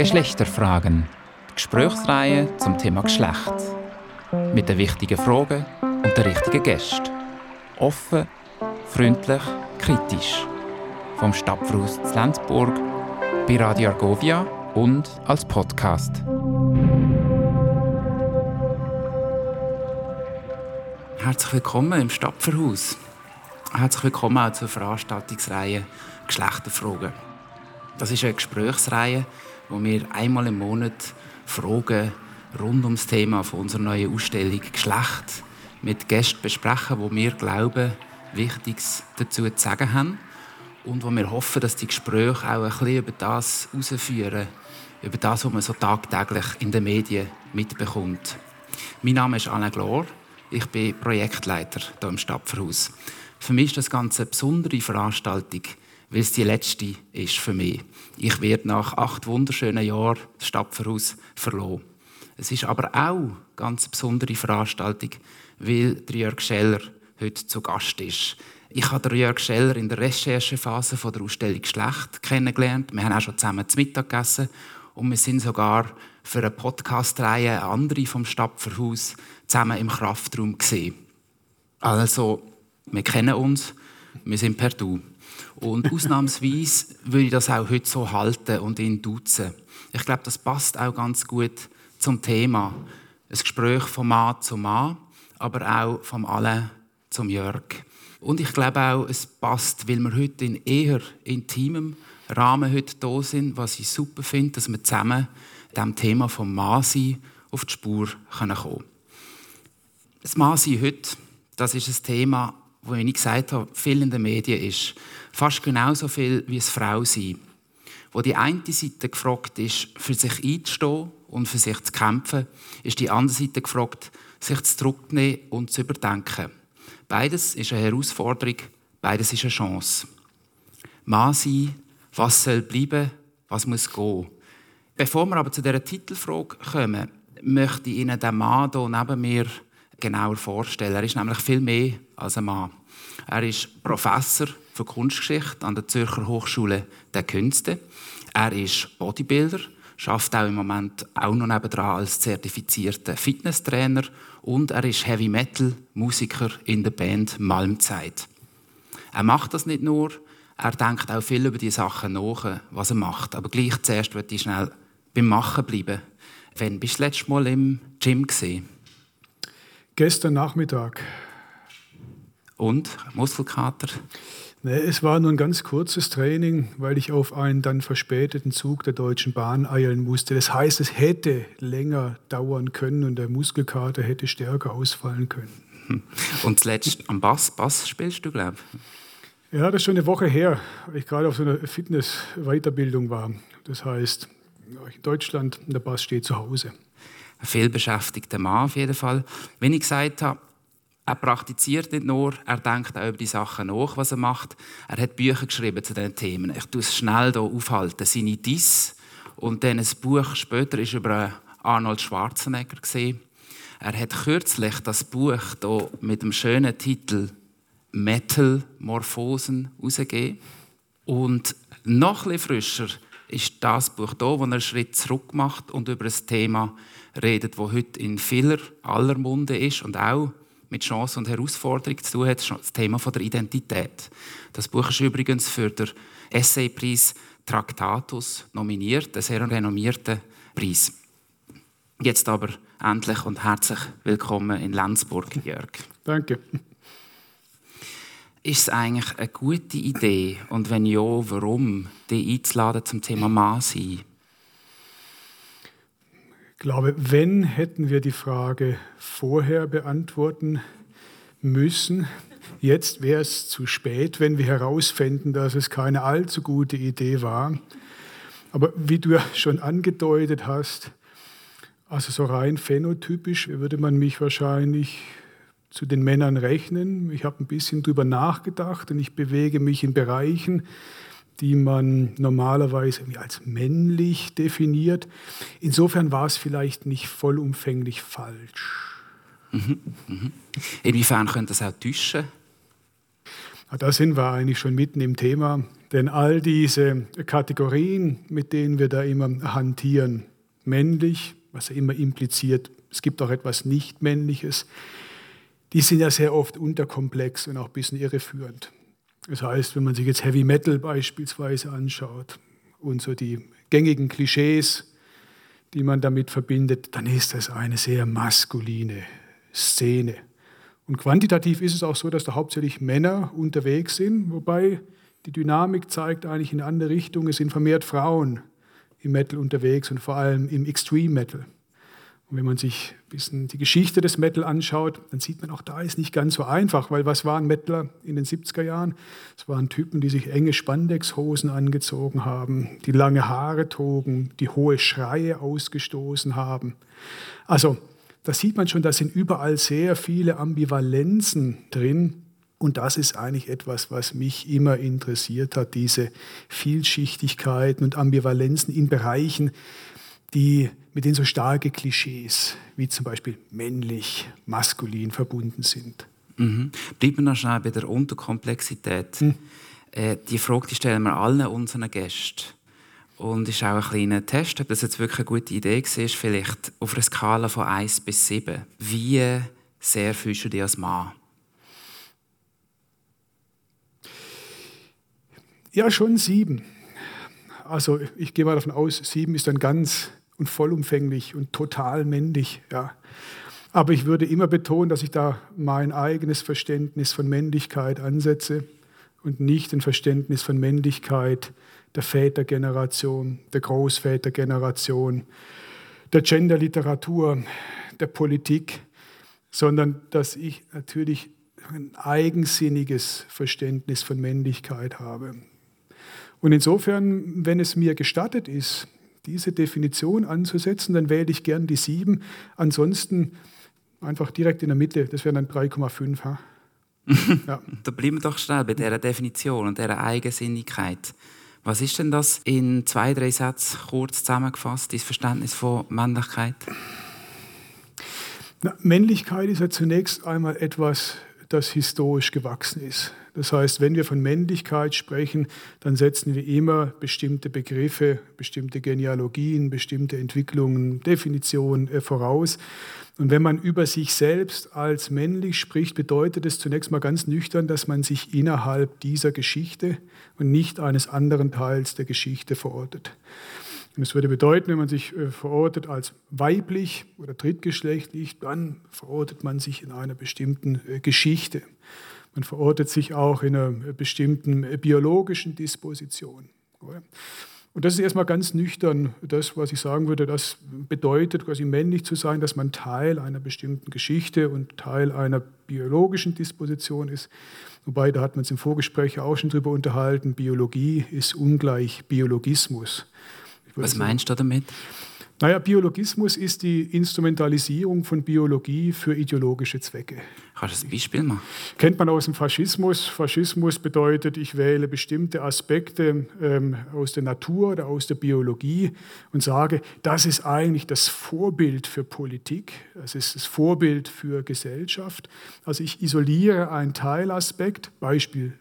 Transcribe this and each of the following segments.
Geschlechterfragen. Die Gesprächsreihe zum Thema Geschlecht. Mit den wichtigen Fragen und den richtigen Gästen. Offen, freundlich, kritisch. Vom Stadtfruß zu Lenzburg, bei Radio Argovia und als Podcast. Herzlich willkommen im Stapferhaus. Herzlich willkommen auch zur Veranstaltungsreihe Geschlechterfragen. Das ist eine Gesprächsreihe, wo wir einmal im Monat Fragen rund ums Thema von unserer neuen Ausstellung Geschlecht mit Gästen besprechen, wo wir glauben, Wichtiges dazu zu sagen haben und wo wir hoffen, dass die Gespräche auch ein bisschen über das herausführen, über das, was man so tagtäglich in den Medien mitbekommt. Mein Name ist Anne Glor, ich bin Projektleiter hier im Stadtverhaus. Für mich ist das Ganze eine besondere Veranstaltung, weil es die letzte ist für mich. Ich werde nach acht wunderschönen Jahren das Stadtverhaus verloren. Es ist aber auch eine ganz besondere Veranstaltung, weil der Jörg Scheller heute zu Gast ist. Ich habe Jörg Scheller in der Recherchephase der Ausstellung Geschlecht kennengelernt. Wir haben auch schon zusammen zu Mittag gegessen und wir sind sogar für eine Podcast-Reihe andere vom Stadtverhaus zusammen im Kraftraum gesehen. Also, wir kennen uns, wir sind per Du. Und ausnahmsweise würde ich das auch heute so halten und ihn duzen. Ich glaube, das passt auch ganz gut zum Thema. Ein Gespräch vom Mann zum Mann, aber auch vom Alle zum Jörg. Und ich glaube auch, es passt, weil wir heute in eher intimem Rahmen heute da sind, was ich super finde, dass wir zusammen dem Thema vom Mannsein auf die Spur kommen können. Das Mannsein heute, das ist ein Thema, wo ich gesagt habe, viel in den Medien ist. Fast genauso viel wie es Frau sein. Wo die eine Seite gefragt ist, für sich einzustehen und für sich zu kämpfen, ist die andere Seite gefragt, sich zurückzunehmen und zu überdenken. Beides ist eine Herausforderung, beides ist eine Chance. Mann sein, was soll bleiben, was muss gehen. Bevor wir aber zu dieser Titelfrage kommen, möchte ich Ihnen den Mann hier neben mir genauer vorstellen. Er ist nämlich viel mehr als ein Mann. Er ist Professor für Kunstgeschichte an der Zürcher Hochschule der Künste. Er ist Bodybuilder, schafft auch im Moment auch noch nebenan als zertifizierter Fitnesstrainer und er ist Heavy Metal Musiker in der Band Malmzeit. Er macht das nicht nur, er denkt auch viel über die Sachen nach, was er macht. Aber gleich zuerst wird ich schnell beim Machen bleiben. Wann bist du das letzte Mal im Gym gesehen? Gestern Nachmittag. Und? Muskelkater? Nee, es war nur ein ganz kurzes Training, weil ich auf einen dann verspäteten Zug der Deutschen Bahn eilen musste. Das heißt, es hätte länger dauern können und der Muskelkater hätte stärker ausfallen können. Und zuletzt am Bass, Bass spielst du, glaube ich? Ja, das ist schon eine Woche her, weil ich gerade auf so einer Fitness-Weiterbildung war. Das heißt, in Deutschland, der Bass steht zu Hause ein vielbeschäftigter Mann auf jeden Fall. Wenn ich gesagt habe, er praktiziert nicht nur, er denkt auch über die Sachen nach, was er macht. Er hat Bücher geschrieben zu diesen Themen. Ich tue es schnell hier aufhalten. Seine Diss und dann ein Buch später ist über Arnold Schwarzenegger gesehen. Er hat kürzlich das Buch hier mit dem schönen Titel Metal-Morphosen herausgegeben. Und noch bisschen frischer ist das Buch hier, wo er einen Schritt zurück macht und über ein Thema redet, wo heute in vieler aller Munde ist und auch mit Chance und Herausforderung zu tun hat, das Thema der Identität. Das Buch ist übrigens für den Essaypreis Tractatus nominiert, einen sehr renommierten Preis. Jetzt aber endlich und herzlich willkommen in Lenzburg, Jörg. Danke. Ist es eigentlich eine gute Idee und wenn ja, warum, die einzuladen zum Thema Mann sein? Glaube, wenn, hätten wir die Frage vorher beantworten müssen. Jetzt wäre es zu spät, wenn wir herausfänden, dass es keine allzu gute Idee war. Aber wie du ja schon angedeutet hast, also so rein phänotypisch würde man mich wahrscheinlich zu den Männern rechnen. Ich habe ein bisschen drüber nachgedacht und ich bewege mich in Bereichen, die man normalerweise als männlich definiert. Insofern war es vielleicht nicht vollumfänglich falsch. Mhm, mhm. Inwiefern könnte das auch täuschen? Da sind wir eigentlich schon mitten im Thema, denn all diese Kategorien, mit denen wir da immer hantieren, männlich, was ja immer impliziert, es gibt auch etwas Nicht-Männliches, die sind ja sehr oft unterkomplex und auch ein bisschen irreführend. Das heißt, wenn man sich jetzt Heavy Metal beispielsweise anschaut und so die gängigen Klischees, die man damit verbindet, dann ist das eine sehr maskuline Szene. Und quantitativ ist es auch so, dass da hauptsächlich Männer unterwegs sind, wobei die Dynamik zeigt eigentlich in eine andere Richtung. Es sind vermehrt Frauen im Metal unterwegs und vor allem im Extreme Metal. Und wenn man sich ein bisschen die Geschichte des Metal anschaut, dann sieht man auch, da ist nicht ganz so einfach, weil was waren Metaler in den 70er Jahren? Es waren Typen, die sich enge Spandexhosen angezogen haben, die lange Haare trugen, die hohe Schreie ausgestoßen haben. Also, da sieht man schon, da sind überall sehr viele Ambivalenzen drin. Und das ist eigentlich etwas, was mich immer interessiert hat, diese Vielschichtigkeiten und Ambivalenzen in Bereichen, die mit denen so starke Klischees wie zum Beispiel männlich, maskulin verbunden sind. Mhm. Bleiben wir noch schnell bei der Unterkomplexität. Mhm. Äh, die Frage die stellen wir allen unseren Gästen. Und ist auch ein kleiner Test, ob das jetzt wirklich eine gute Idee war, vielleicht auf einer Skala von 1 bis 7. Wie sehr fühlst du dich als Mann? Ja, schon sieben. Also ich gehe mal davon aus, sieben ist dann ganz und vollumfänglich und total männlich. Ja. Aber ich würde immer betonen, dass ich da mein eigenes Verständnis von Männlichkeit ansetze und nicht ein Verständnis von Männlichkeit der Vätergeneration, der Großvätergeneration, der Genderliteratur, der Politik, sondern dass ich natürlich ein eigensinniges Verständnis von Männlichkeit habe. Und insofern, wenn es mir gestattet ist, diese Definition anzusetzen, dann wähle ich gern die 7. Ansonsten einfach direkt in der Mitte, das wären dann 3,5. ja. da bleiben wir doch schnell bei dieser Definition und dieser Eigensinnigkeit. Was ist denn das in zwei, drei Sätzen kurz zusammengefasst, das Verständnis von Männlichkeit? Na, Männlichkeit ist ja zunächst einmal etwas, das historisch gewachsen ist. Das heißt, wenn wir von Männlichkeit sprechen, dann setzen wir immer bestimmte Begriffe, bestimmte Genealogien, bestimmte Entwicklungen, Definitionen äh, voraus. Und wenn man über sich selbst als männlich spricht, bedeutet es zunächst mal ganz nüchtern, dass man sich innerhalb dieser Geschichte und nicht eines anderen Teils der Geschichte verortet. Und es würde bedeuten, wenn man sich äh, verortet als weiblich oder drittgeschlechtlich, dann verortet man sich in einer bestimmten äh, Geschichte. Man verortet sich auch in einer bestimmten biologischen Disposition. Und das ist erstmal ganz nüchtern das, was ich sagen würde, das bedeutet quasi männlich zu sein, dass man Teil einer bestimmten Geschichte und Teil einer biologischen Disposition ist. Wobei, da hat man es im Vorgespräch auch schon drüber unterhalten, Biologie ist ungleich Biologismus. Was meinst du damit? Naja, Biologismus ist die Instrumentalisierung von Biologie für ideologische Zwecke. Kannst du ein Beispiel machen? Kennt man aus dem Faschismus. Faschismus bedeutet, ich wähle bestimmte Aspekte ähm, aus der Natur oder aus der Biologie und sage, das ist eigentlich das Vorbild für Politik, das ist das Vorbild für Gesellschaft. Also ich isoliere einen Teilaspekt, Beispiel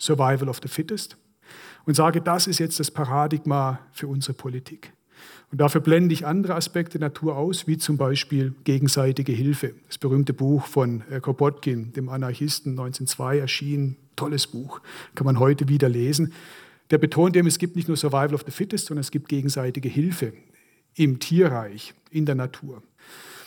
Survival of the Fittest, und sage, das ist jetzt das Paradigma für unsere Politik. Und dafür blende ich andere Aspekte der Natur aus, wie zum Beispiel gegenseitige Hilfe. Das berühmte Buch von äh, Kropotkin, dem Anarchisten, 1902 erschienen, tolles Buch, kann man heute wieder lesen. Der betont eben, es gibt nicht nur Survival of the Fittest, sondern es gibt gegenseitige Hilfe im Tierreich, in der Natur.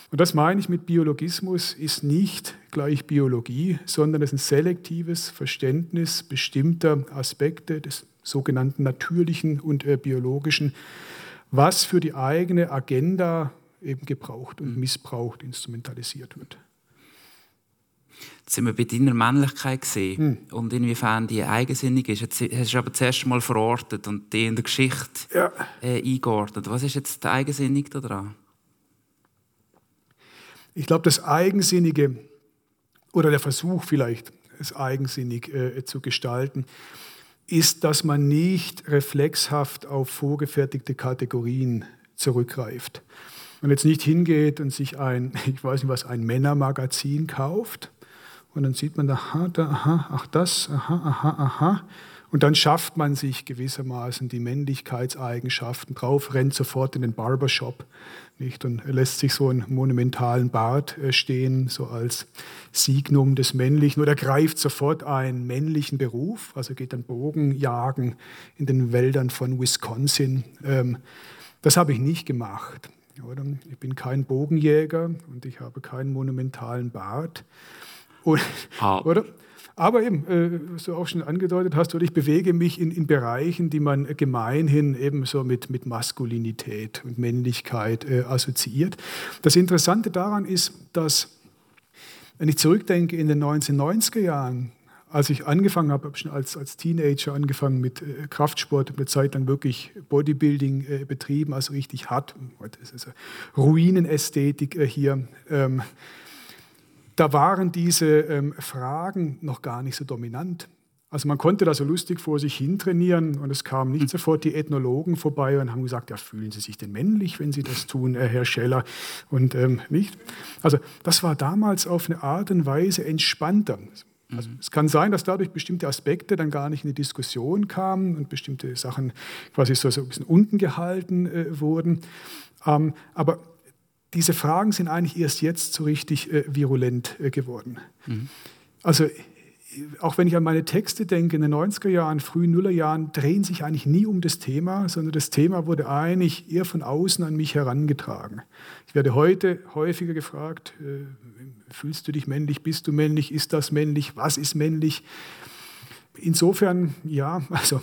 Und das meine ich mit Biologismus ist nicht gleich Biologie, sondern es ist ein selektives Verständnis bestimmter Aspekte des sogenannten natürlichen und äh, biologischen was für die eigene Agenda eben gebraucht und mhm. missbraucht, instrumentalisiert wird. Jetzt sind wir bei deiner Männlichkeit gesehen hm. und inwiefern die eigensinnig ist. Jetzt hast du aber zuerst mal verortet und die in der Geschichte ja. äh, eingeordnet. Was ist jetzt Eigensinnig daran? Ich glaube, das Eigensinnige oder der Versuch vielleicht, es eigensinnig äh, zu gestalten, ist, dass man nicht reflexhaft auf vorgefertigte Kategorien zurückgreift. Man jetzt nicht hingeht und sich ein, ich weiß nicht was, ein Männermagazin kauft Und dann sieht man, aha, da, aha, ach das, aha, aha, aha. Und dann schafft man sich gewissermaßen die Männlichkeitseigenschaften drauf, rennt sofort in den Barbershop nicht, und lässt sich so einen monumentalen Bart äh, stehen, so als Signum des Männlichen, oder greift sofort einen männlichen Beruf, also geht dann Bogenjagen in den Wäldern von Wisconsin. Ähm, das habe ich nicht gemacht. Oder? Ich bin kein Bogenjäger und ich habe keinen monumentalen Bart. Und, ah. oder? Aber eben, äh, du auch schon angedeutet hast, oder ich bewege mich in, in Bereichen, die man gemeinhin eben so mit, mit Maskulinität und Männlichkeit äh, assoziiert. Das Interessante daran ist, dass, wenn ich zurückdenke in den 1990er Jahren, als ich angefangen habe, habe schon als, als Teenager angefangen mit äh, Kraftsport, eine Zeit lang wirklich Bodybuilding äh, betrieben, also richtig hart. Heute ist es Ruinenästhetik äh, hier. Ähm, da waren diese ähm, Fragen noch gar nicht so dominant. Also man konnte da so lustig vor sich hin trainieren und es kamen nicht hm. sofort die Ethnologen vorbei und haben gesagt, ja, fühlen Sie sich denn männlich, wenn Sie das tun, äh, Herr Scheller? Und ähm, nicht. Also das war damals auf eine Art und Weise entspannter. Also mhm. es kann sein, dass dadurch bestimmte Aspekte dann gar nicht in die Diskussion kamen und bestimmte Sachen quasi so, so ein bisschen unten gehalten äh, wurden. Ähm, aber diese Fragen sind eigentlich erst jetzt so richtig äh, virulent äh, geworden. Mhm. Also auch wenn ich an meine Texte denke, in den 90er Jahren, frühen Nullerjahren, drehen sich eigentlich nie um das Thema, sondern das Thema wurde eigentlich eher von außen an mich herangetragen. Ich werde heute häufiger gefragt, äh, fühlst du dich männlich, bist du männlich, ist das männlich, was ist männlich? Insofern, ja, also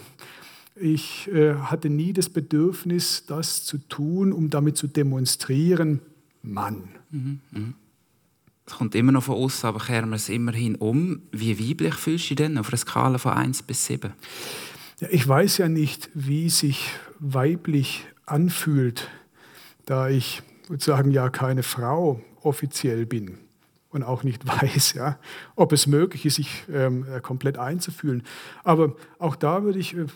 ich äh, hatte nie das Bedürfnis, das zu tun, um damit zu demonstrieren, Mann. Mhm, mh. Es kommt immer noch von uns, aber kehren wir es immerhin um. Wie weiblich fühlst du dich denn auf einer Skala von 1 bis 7? Ja, ich weiß ja nicht, wie sich weiblich anfühlt, da ich sozusagen ja keine Frau offiziell bin und auch nicht weiß, ja, ob es möglich ist, sich ähm, komplett einzufühlen. Aber auch da würde ich äh,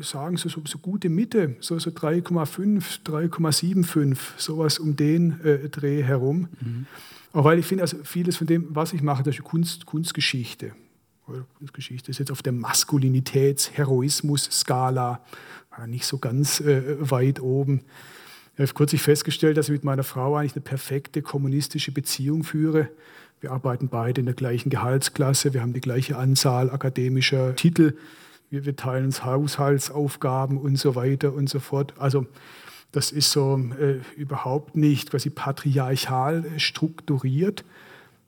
sagen, so, so, so gute Mitte, so, so 3,5, 3,75, sowas um den äh, Dreh herum. Mhm. Auch weil ich finde, also vieles von dem, was ich mache, das ist Kunst, Kunstgeschichte. Kunstgeschichte ist jetzt auf der Maskulinitäts-Heroismus-Skala nicht so ganz äh, weit oben. Ich habe kürzlich festgestellt, dass ich mit meiner Frau eigentlich eine perfekte kommunistische Beziehung führe. Wir arbeiten beide in der gleichen Gehaltsklasse, wir haben die gleiche Anzahl akademischer Titel wir, wir teilen uns Haushaltsaufgaben und so weiter und so fort. Also das ist so äh, überhaupt nicht quasi patriarchal strukturiert,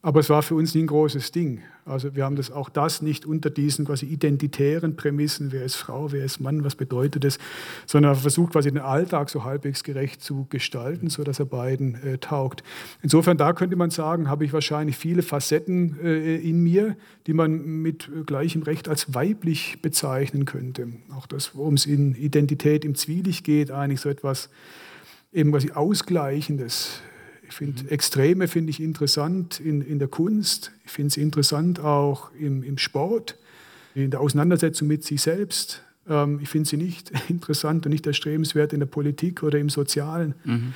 aber es war für uns nie ein großes Ding. Also wir haben das auch das nicht unter diesen quasi identitären Prämissen, wer ist Frau, wer ist Mann, was bedeutet es, sondern versucht quasi den Alltag so halbwegs gerecht zu gestalten, sodass er beiden äh, taugt. Insofern da könnte man sagen, habe ich wahrscheinlich viele Facetten äh, in mir, die man mit gleichem Recht als weiblich bezeichnen könnte. Auch das, worum es in Identität im Zwielicht geht, eigentlich so etwas eben quasi Ausgleichendes ich finde mhm. Extreme finde ich interessant in, in der Kunst. Ich finde es interessant auch im, im Sport, in der Auseinandersetzung mit sich selbst. Ähm, ich finde sie nicht interessant und nicht erstrebenswert in der Politik oder im Sozialen. Mhm.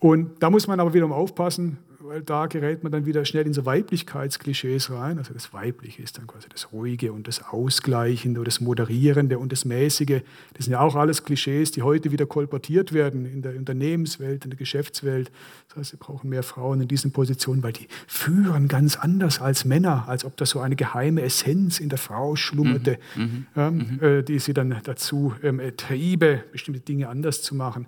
Und da muss man aber wiederum aufpassen, weil da gerät man dann wieder schnell in so Weiblichkeitsklischees rein. Also das Weibliche ist dann quasi das Ruhige und das Ausgleichende und das Moderierende und das Mäßige. Das sind ja auch alles Klischees, die heute wieder kolportiert werden in der Unternehmenswelt, in der Geschäftswelt. Das heißt, wir brauchen mehr Frauen in diesen Positionen, weil die führen ganz anders als Männer, als ob da so eine geheime Essenz in der Frau schlummerte, mhm. mhm. ja, mhm. Äh, die sie dann dazu ähm, triebe, bestimmte Dinge anders zu machen.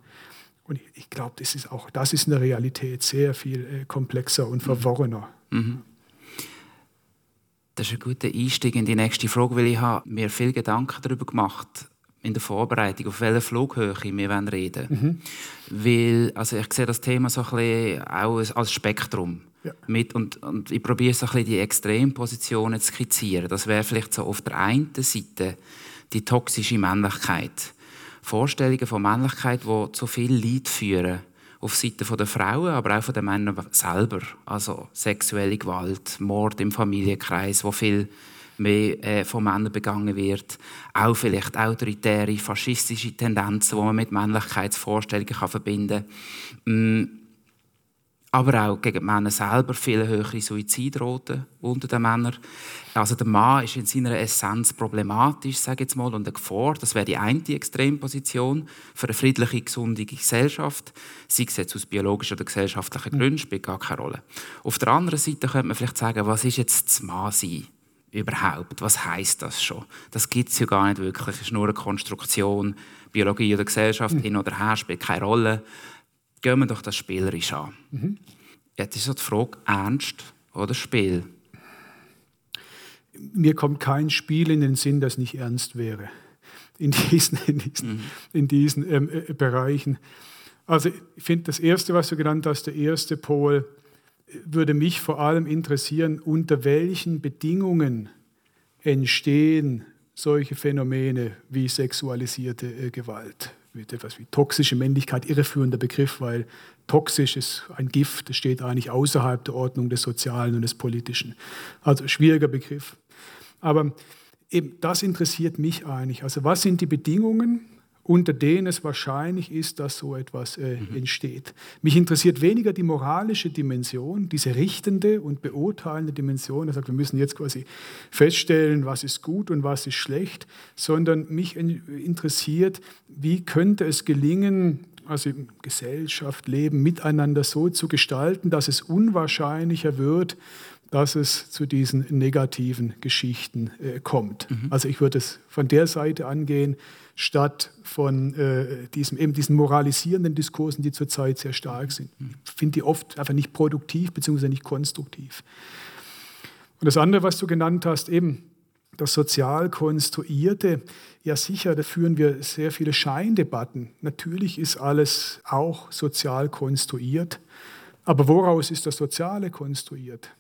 Und ich glaube, das ist auch, das ist in der Realität sehr viel äh, komplexer und verworrener. Mhm. Das ist ein guter Einstieg in die nächste Frage, weil ich habe mir viel Gedanken darüber gemacht in der Vorbereitung, auf welcher Flughöhe wir reden wollen. Mhm. Weil, also ich sehe das Thema so ein bisschen auch als Spektrum. Ja. Mit, und, und ich probiere so ein bisschen die Extrempositionen zu skizzieren. Das wäre vielleicht so auf der einen Seite die toxische Männlichkeit Vorstellungen von Männlichkeit, die zu viel Leid führen. Auf Seite der Frauen, aber auch von den Männern selber. Also sexuelle Gewalt, Mord im Familienkreis, wo viel mehr äh, von Männern begangen wird. Auch vielleicht autoritäre, faschistische Tendenzen, die man mit Männlichkeitsvorstellungen kann verbinden kann. Aber auch gegen die Männer selber viel höhere Suizidraten unter den Männern. Also der Mann ist in seiner Essenz problematisch, sage ich jetzt mal, und eine Gefahr. Das wäre die eine Extremposition für eine friedliche, gesunde Gesellschaft. Sei es jetzt aus biologischen oder gesellschaftlichen Gründen, spielt gar keine Rolle. Auf der anderen Seite könnte man vielleicht sagen, was ist jetzt das Mann sein? überhaupt? Was heißt das schon? Das gibt es ja gar nicht wirklich. Es ist nur eine Konstruktion. Biologie oder Gesellschaft mhm. hin oder her spielt keine Rolle. Gehen wir doch das spielerisch an. Mhm. Jetzt ist so die Frage, Ernst oder Spiel? Mir kommt kein Spiel in den Sinn, das nicht ernst wäre. In diesen, in diesen, mhm. in diesen ähm, äh, Bereichen. Also ich finde das Erste, was du genannt hast, der erste Pol, würde mich vor allem interessieren, unter welchen Bedingungen entstehen solche Phänomene wie sexualisierte äh, Gewalt, etwas wie toxische Männlichkeit, irreführender Begriff, weil toxisch ist ein Gift, das steht eigentlich außerhalb der Ordnung des Sozialen und des Politischen. Also schwieriger Begriff. Aber eben das interessiert mich eigentlich. Also was sind die Bedingungen, unter denen es wahrscheinlich ist, dass so etwas äh, mhm. entsteht. Mich interessiert weniger die moralische Dimension, diese richtende und beurteilende Dimension. Er sagt, wir müssen jetzt quasi feststellen, was ist gut und was ist schlecht, sondern mich interessiert, wie könnte es gelingen, also Gesellschaft, Leben miteinander so zu gestalten, dass es unwahrscheinlicher wird, dass es zu diesen negativen Geschichten äh, kommt. Mhm. Also ich würde es von der Seite angehen, statt von äh, diesem, eben diesen moralisierenden Diskursen, die zurzeit sehr stark sind. Ich finde die oft einfach nicht produktiv bzw. nicht konstruktiv. Und das andere, was du genannt hast, eben das sozial konstruierte, ja sicher, da führen wir sehr viele Scheindebatten. Natürlich ist alles auch sozial konstruiert, aber woraus ist das Soziale konstruiert?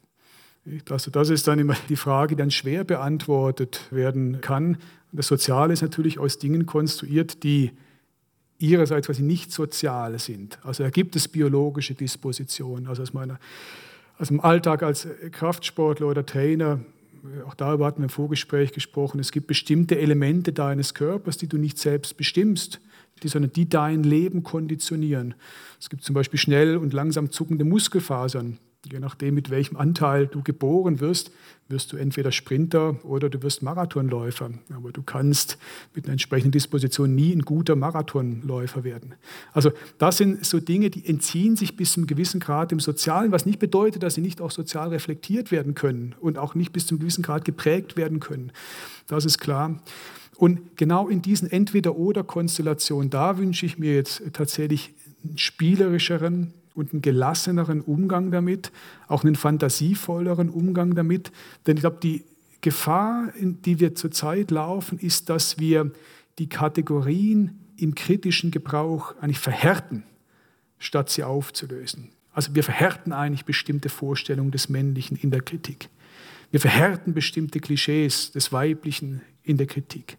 Also das ist dann immer die Frage, die dann schwer beantwortet werden kann. Das Soziale ist natürlich aus Dingen konstruiert, die ihrerseits quasi nicht sozial sind. Also da gibt es biologische Dispositionen. Also aus, meiner, aus dem Alltag als Kraftsportler oder Trainer, auch darüber hatten wir im Vorgespräch gesprochen, es gibt bestimmte Elemente deines Körpers, die du nicht selbst bestimmst, die, sondern die dein Leben konditionieren. Es gibt zum Beispiel schnell und langsam zuckende Muskelfasern. Je nachdem, mit welchem Anteil du geboren wirst, wirst du entweder Sprinter oder du wirst Marathonläufer. Aber du kannst mit einer entsprechenden Disposition nie ein guter Marathonläufer werden. Also das sind so Dinge, die entziehen sich bis zu einem gewissen Grad dem Sozialen, was nicht bedeutet, dass sie nicht auch sozial reflektiert werden können und auch nicht bis zu einem gewissen Grad geprägt werden können. Das ist klar. Und genau in diesen Entweder-Oder-Konstellationen, da wünsche ich mir jetzt tatsächlich einen spielerischeren, und einen gelasseneren Umgang damit, auch einen fantasievolleren Umgang damit. Denn ich glaube, die Gefahr, in die wir zurzeit laufen, ist, dass wir die Kategorien im kritischen Gebrauch eigentlich verhärten, statt sie aufzulösen. Also wir verhärten eigentlich bestimmte Vorstellungen des Männlichen in der Kritik. Wir verhärten bestimmte Klischees des Weiblichen in der Kritik.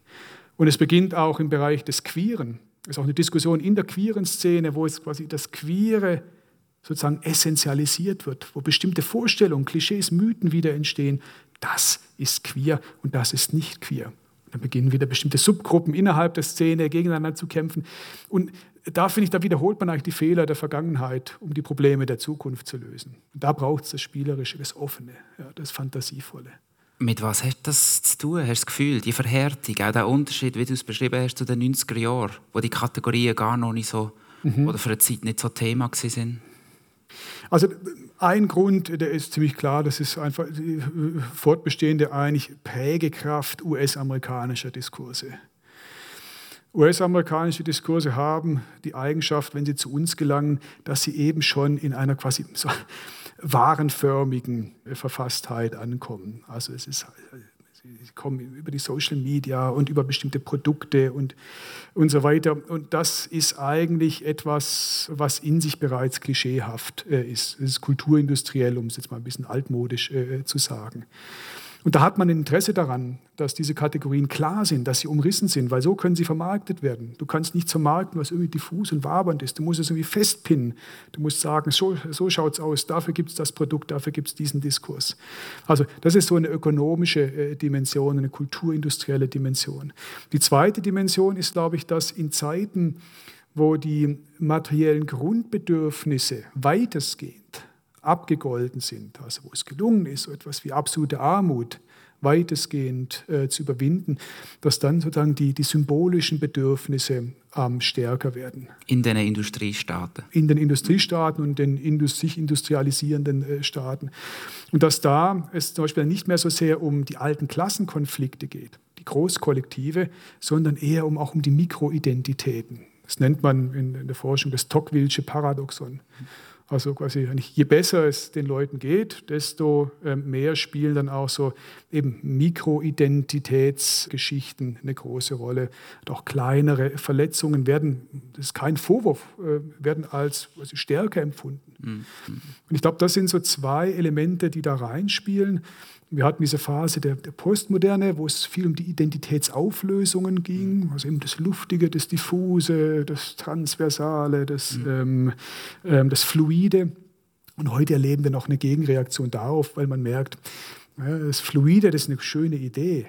Und es beginnt auch im Bereich des Queeren. Es ist auch eine Diskussion in der queeren Szene, wo es quasi das Queere sozusagen essentialisiert wird, wo bestimmte Vorstellungen, Klischees, Mythen wieder entstehen. Das ist queer und das ist nicht queer. Dann beginnen wieder bestimmte Subgruppen innerhalb der Szene gegeneinander zu kämpfen. Und da finde ich, da wiederholt man eigentlich die Fehler der Vergangenheit, um die Probleme der Zukunft zu lösen. Und da braucht es das Spielerische, das Offene, ja, das Fantasievolle. Mit was hat das zu tun? Hast du das Gefühl, die Verhärtung, auch der Unterschied, wie du es beschrieben hast, zu den 90er Jahren, wo die Kategorien gar noch nicht so, mhm. oder für eine Zeit nicht so Thema waren? Also ein Grund, der ist ziemlich klar, das ist einfach die fortbestehende eigentlich Prägekraft US-amerikanischer Diskurse. US-amerikanische Diskurse haben die Eigenschaft, wenn sie zu uns gelangen, dass sie eben schon in einer quasi so warenförmigen Verfasstheit ankommen. Also es ist Sie kommen über die Social Media und über bestimmte Produkte und, und so weiter. Und das ist eigentlich etwas, was in sich bereits klischeehaft äh, ist. Es ist kulturindustriell, um es jetzt mal ein bisschen altmodisch äh, zu sagen. Und da hat man ein Interesse daran, dass diese Kategorien klar sind, dass sie umrissen sind, weil so können sie vermarktet werden. Du kannst nicht vermarkten, was irgendwie diffus und wabernd ist. Du musst es irgendwie festpinnen. Du musst sagen, so, so schaut es aus, dafür gibt es das Produkt, dafür gibt es diesen Diskurs. Also das ist so eine ökonomische äh, Dimension, eine kulturindustrielle Dimension. Die zweite Dimension ist, glaube ich, dass in Zeiten, wo die materiellen Grundbedürfnisse weitestgehend abgegolten sind, also wo es gelungen ist, so etwas wie absolute Armut weitestgehend äh, zu überwinden, dass dann sozusagen die, die symbolischen Bedürfnisse ähm, stärker werden. In den Industriestaaten. In den Industriestaaten und den sich industrialisierenden äh, Staaten. Und dass da es zum Beispiel nicht mehr so sehr um die alten Klassenkonflikte geht, die Großkollektive, sondern eher um, auch um die Mikroidentitäten. Das nennt man in, in der Forschung das Tocquevillesche Paradoxon. Also quasi, je besser es den Leuten geht, desto ähm, mehr spielen dann auch so eben Mikroidentitätsgeschichten eine große Rolle. Und auch kleinere Verletzungen werden, das ist kein Vorwurf, äh, werden als stärker empfunden. Mhm. Und ich glaube, das sind so zwei Elemente, die da reinspielen. Wir hatten diese Phase der, der, Postmoderne, wo es viel um die Identitätsauflösungen ging, also eben das Luftige, das Diffuse, das Transversale, das, mhm. ähm, ähm, das Fluide. Und heute erleben wir noch eine Gegenreaktion darauf, weil man merkt, ja, das Fluide, das ist eine schöne Idee.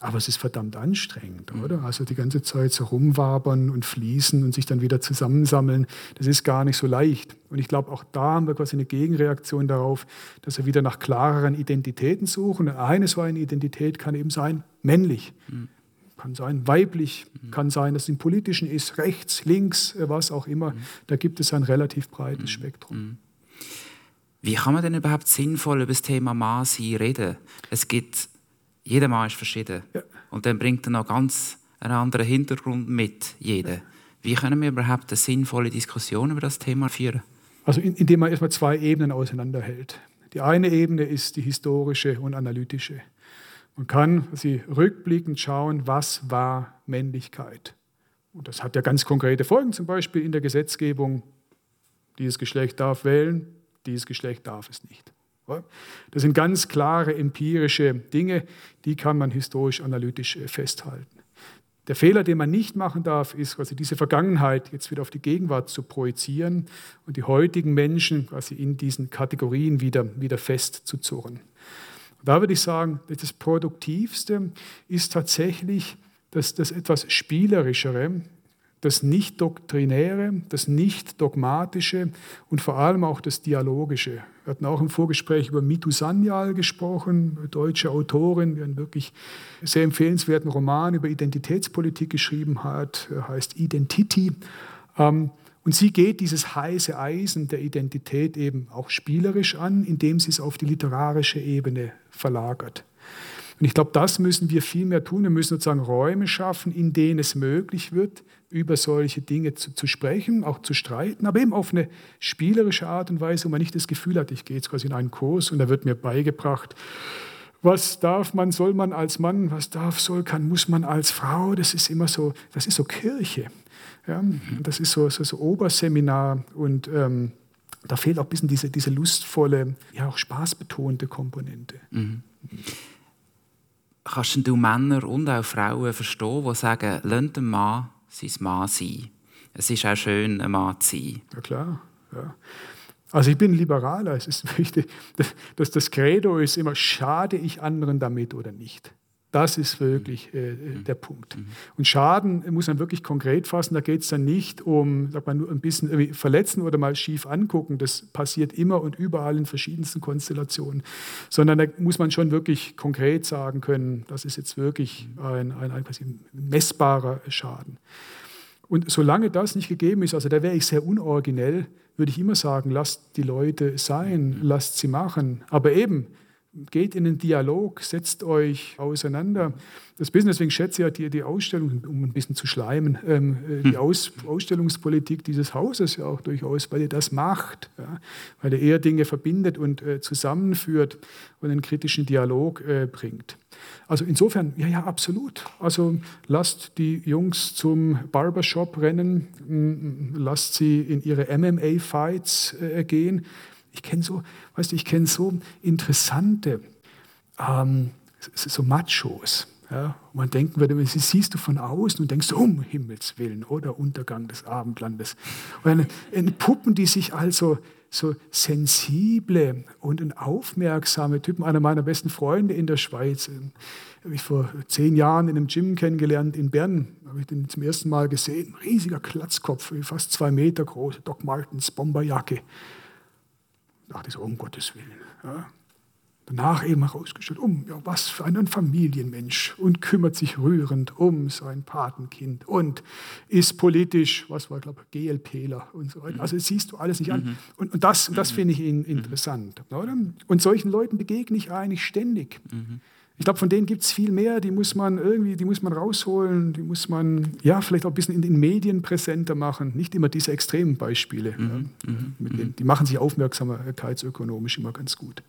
Aber es ist verdammt anstrengend, mhm. oder? Also die ganze Zeit so rumwabern und fließen und sich dann wieder zusammensammeln, das ist gar nicht so leicht. Und ich glaube, auch da haben wir quasi eine Gegenreaktion darauf, dass wir wieder nach klareren Identitäten suchen. Eine so eine Identität kann eben sein, männlich. Mhm. Kann sein weiblich, mhm. kann sein, dass es im Politischen ist, rechts, links, äh, was auch immer. Mhm. Da gibt es ein relativ breites mhm. Spektrum. Mhm. Wie kann man denn überhaupt sinnvoll über das Thema Mann sein reden? Es gibt jeder Mann ist verschieden. Ja. Und dann bringt er noch ganz einen anderen Hintergrund mit, jeder. Wie können wir überhaupt eine sinnvolle Diskussion über das Thema führen? Also indem man erstmal zwei Ebenen auseinanderhält. Die eine Ebene ist die historische und analytische. Man kann sie rückblickend schauen, was war Männlichkeit. Und das hat ja ganz konkrete Folgen, zum Beispiel in der Gesetzgebung. Dieses Geschlecht darf wählen, dieses Geschlecht darf es nicht. Das sind ganz klare empirische Dinge, die kann man historisch-analytisch äh, festhalten. Der Fehler, den man nicht machen darf, ist quasi diese Vergangenheit jetzt wieder auf die Gegenwart zu projizieren und die heutigen Menschen quasi in diesen Kategorien wieder, wieder festzuzurren. Da würde ich sagen, das Produktivste ist tatsächlich das, das etwas Spielerischere, das Nicht-Doktrinäre, das Nicht-Dogmatische und vor allem auch das Dialogische. Wir hatten auch im Vorgespräch über Mitu Sanyal gesprochen, deutsche Autorin, die einen wirklich sehr empfehlenswerten Roman über Identitätspolitik geschrieben hat, heißt Identity. Ähm, und sie geht dieses heiße Eisen der Identität eben auch spielerisch an, indem sie es auf die literarische Ebene verlagert. Und ich glaube, das müssen wir viel mehr tun. Wir müssen sozusagen Räume schaffen, in denen es möglich wird, über solche Dinge zu, zu, sprechen, auch zu streiten, aber eben auf eine spielerische Art und Weise, wo man nicht das Gefühl hat, ich gehe jetzt quasi in einen Kurs und da wird mir beigebracht, was darf man, soll man als Mann, was darf, soll, kann, muss man als Frau. Das ist immer so, das ist so Kirche. Ja? Das ist so, so, so Oberseminar und ähm, da fehlt auch ein bisschen diese, diese lustvolle, ja auch spaßbetonte Komponente. Mhm. Kannst du Männer und auch Frauen verstehen, die sagen, lasst den Mann sein Mann sein. Es ist auch schön, ein Mann zu sein. Ja, klar. Ja. Also ich bin Liberaler. Es ist wichtig, dass das Credo ist immer, schade ich anderen damit oder nicht. Das ist wirklich äh, mhm. der Punkt. Mhm. Und Schaden muss man wirklich konkret fassen. Da geht es dann nicht um, sagt man, nur ein bisschen verletzen oder mal schief angucken. Das passiert immer und überall in verschiedensten Konstellationen. Sondern da muss man schon wirklich konkret sagen können, das ist jetzt wirklich ein, ein, ein messbarer Schaden. Und solange das nicht gegeben ist, also da wäre ich sehr unoriginell, würde ich immer sagen, lasst die Leute sein, lasst sie machen. Aber eben, geht in den Dialog, setzt euch auseinander. Das Business, deswegen schätze ich ja die, die Ausstellung, um ein bisschen zu schleimen, ähm, äh, die hm. Aus, Ausstellungspolitik dieses Hauses ja auch durchaus, weil ihr das macht, ja, weil ihr eher Dinge verbindet und äh, zusammenführt und einen kritischen Dialog äh, bringt. Also insofern, ja, ja, absolut. Also lasst die Jungs zum Barbershop rennen, lasst sie in ihre MMA-Fights äh, gehen ich kenne so, weißt du, ich kenne so interessante, ähm, so Machos. Ja, man denken würde, sie siehst du von außen und denkst, um Himmels Willen, oder Untergang des Abendlandes. Und eine, eine Puppen, die sich also so sensible und aufmerksame Typen. Einer meiner besten Freunde in der Schweiz, ähm, habe ich vor zehn Jahren in einem Gym kennengelernt in Bern, habe ich den zum ersten Mal gesehen. Riesiger Klatzkopf, fast zwei Meter groß, Doc Martens Bomberjacke. Da dachte ich so, um Gottes Willen. Ja. Danach eben herausgestellt, um ja, was für ein Familienmensch und kümmert sich rührend um sein Patenkind und ist politisch, was war, glaube ich, GLPler und so weiter. Mhm. Also siehst du alles nicht an. Mhm. Und, und das, das mhm. finde ich interessant. Oder? Und solchen Leuten begegne ich eigentlich ständig. Ich glaube, von denen gibt es viel mehr, die muss man irgendwie, die muss man rausholen, die muss man ja vielleicht auch ein bisschen in den Medien präsenter machen. Nicht immer diese extremen Beispiele. Mhm, ja, mhm, denen, die machen sich aufmerksamkeitsökonomisch immer ganz gut.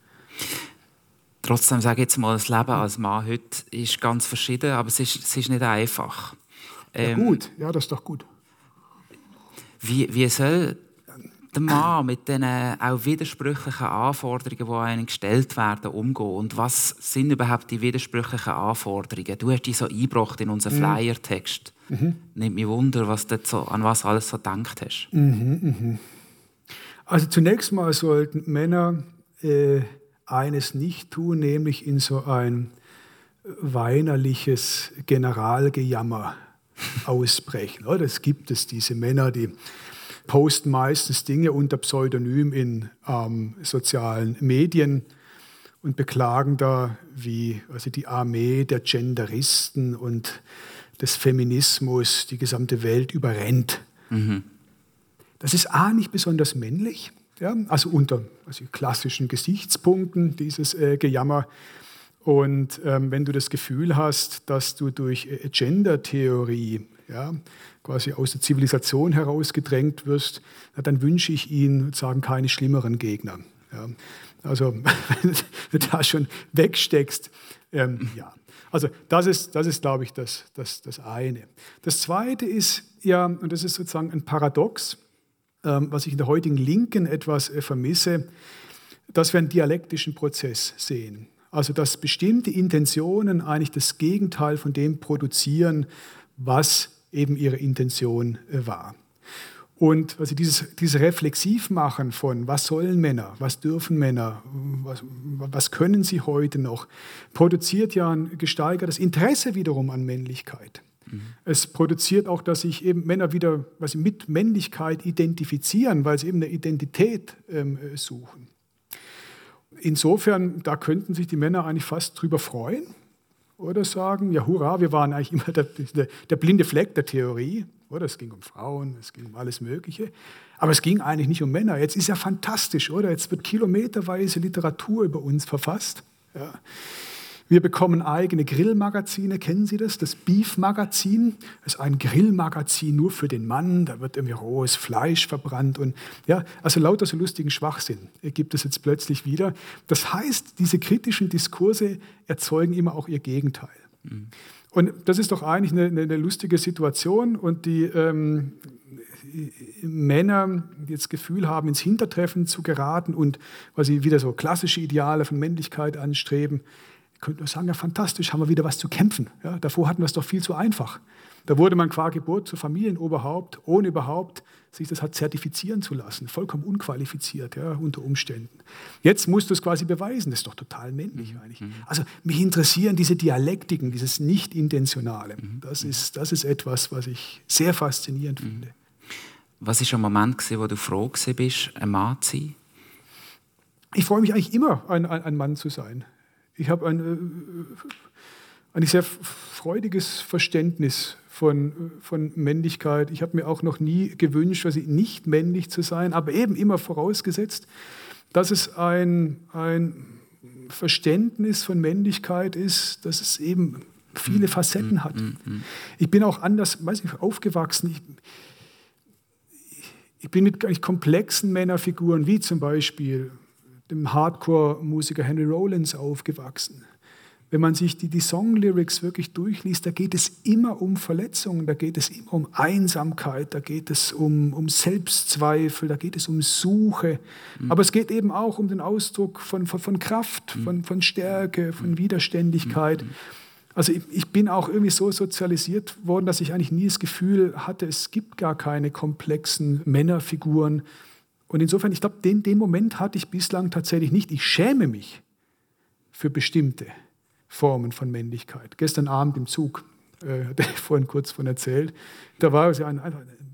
Trotzdem sage ich jetzt mal, das Leben als Mann heute ist ganz verschieden, aber es ist, es ist nicht einfach. Ähm, ja, gut, ja, das ist doch gut. Wie, wie soll der Mann mit den auch widersprüchlichen Anforderungen, die an einen gestellt werden, umgehen? Und was sind überhaupt die widersprüchlichen Anforderungen? Du hast die so eingebracht in unseren mhm. Flyer-Text. Mhm. Nimmt mich Wunder, was du so, an was alles so gedacht hast. Mhm, mhm. Also zunächst mal sollten Männer äh, eines nicht tun, nämlich in so ein weinerliches Generalgejammer ausbrechen. Das gibt es, diese Männer, die posten meistens Dinge unter Pseudonym in ähm, sozialen Medien und beklagen da, wie also die Armee der Genderisten und des Feminismus die gesamte Welt überrennt. Mhm. Das ist A nicht besonders männlich, ja, also unter also klassischen Gesichtspunkten dieses äh, Gejammer. Und ähm, wenn du das Gefühl hast, dass du durch äh, Gender-Theorie ja, quasi aus der Zivilisation herausgedrängt wirst, na, dann wünsche ich Ihnen sozusagen keine schlimmeren Gegner. Ja. Also wenn du da schon wegsteckst, ähm, ja. Also das ist, das ist glaube ich, das, das, das eine. Das zweite ist ja, und das ist sozusagen ein Paradox, ähm, was ich in der heutigen Linken etwas äh, vermisse, dass wir einen dialektischen Prozess sehen. Also dass bestimmte Intentionen eigentlich das Gegenteil von dem produzieren, was eben ihre Intention äh, war. Und also dieses, dieses Reflexivmachen von, was sollen Männer, was dürfen Männer, was, was können sie heute noch, produziert ja ein gesteigertes Interesse wiederum an Männlichkeit. Es produziert auch, dass sich eben Männer wieder was mit Männlichkeit identifizieren, weil sie eben eine Identität ähm, äh, suchen. Insofern, da könnten sich die Männer eigentlich fast drüber freuen oder sagen, ja hurra, wir waren eigentlich immer der, der, der blinde Fleck der Theorie. Oder? Es ging um Frauen, es ging um alles Mögliche. Aber es ging eigentlich nicht um Männer. Jetzt ist ja fantastisch, oder? Jetzt wird kilometerweise Literatur über uns verfasst. Ja. Wir bekommen eigene Grillmagazine, kennen Sie das? Das Beef-Magazin Das ist ein Grillmagazin nur für den Mann, da wird irgendwie rohes Fleisch verbrannt und ja, also lauter so lustigen Schwachsinn gibt es jetzt plötzlich wieder. Das heißt, diese kritischen Diskurse erzeugen immer auch ihr Gegenteil. Mhm. Und das ist doch eigentlich eine, eine, eine lustige Situation und die ähm, Männer, die jetzt Gefühl haben, ins Hintertreffen zu geraten und weil sie wieder so klassische Ideale von Männlichkeit anstreben, könnte man sagen, ja fantastisch, haben wir wieder was zu kämpfen. Ja, davor hatten wir es doch viel zu einfach. Da wurde man qua Geburt zu Familienoberhaupt, ohne überhaupt sich das hat zertifizieren zu lassen. Vollkommen unqualifiziert ja, unter Umständen. Jetzt musst du es quasi beweisen. Das ist doch total männlich mhm. eigentlich. Mhm. Also mich interessieren diese Dialektiken, dieses Nicht-Intentionale. Mhm. Das, ist, das ist etwas, was ich sehr faszinierend finde. Was war ein Moment, wo du froh bist, ein Mann zu sein? Ich freue mich eigentlich immer, ein, ein Mann zu sein ich habe ein, äh, ein sehr freudiges Verständnis von, von Männlichkeit. Ich habe mir auch noch nie gewünscht, also nicht männlich zu sein, aber eben immer vorausgesetzt, dass es ein, ein Verständnis von Männlichkeit ist, dass es eben viele mhm. Facetten mhm. hat. Mhm. Ich bin auch anders, weiß nicht, aufgewachsen. Ich, ich bin mit komplexen Männerfiguren, wie zum Beispiel dem Hardcore-Musiker Henry Rollins aufgewachsen. Wenn man sich die, die Songlyrics wirklich durchliest, da geht es immer um Verletzungen, da geht es immer um Einsamkeit, da geht es um, um Selbstzweifel, da geht es um Suche. Mhm. Aber es geht eben auch um den Ausdruck von, von, von Kraft, mhm. von, von Stärke, von Widerständigkeit. Mhm. Also ich, ich, bin auch irgendwie so sozialisiert worden, dass ich eigentlich nie das Gefühl hatte, es gibt gar keine komplexen Männerfiguren, Und insofern, ich glaube, den, den Moment hatte ich bislang tatsächlich nicht. Ich schäme mich für bestimmte Formen von Männlichkeit. Gestern Abend im Zug, äh, hat er vorhin kurz von erzählt, da war also ein, ein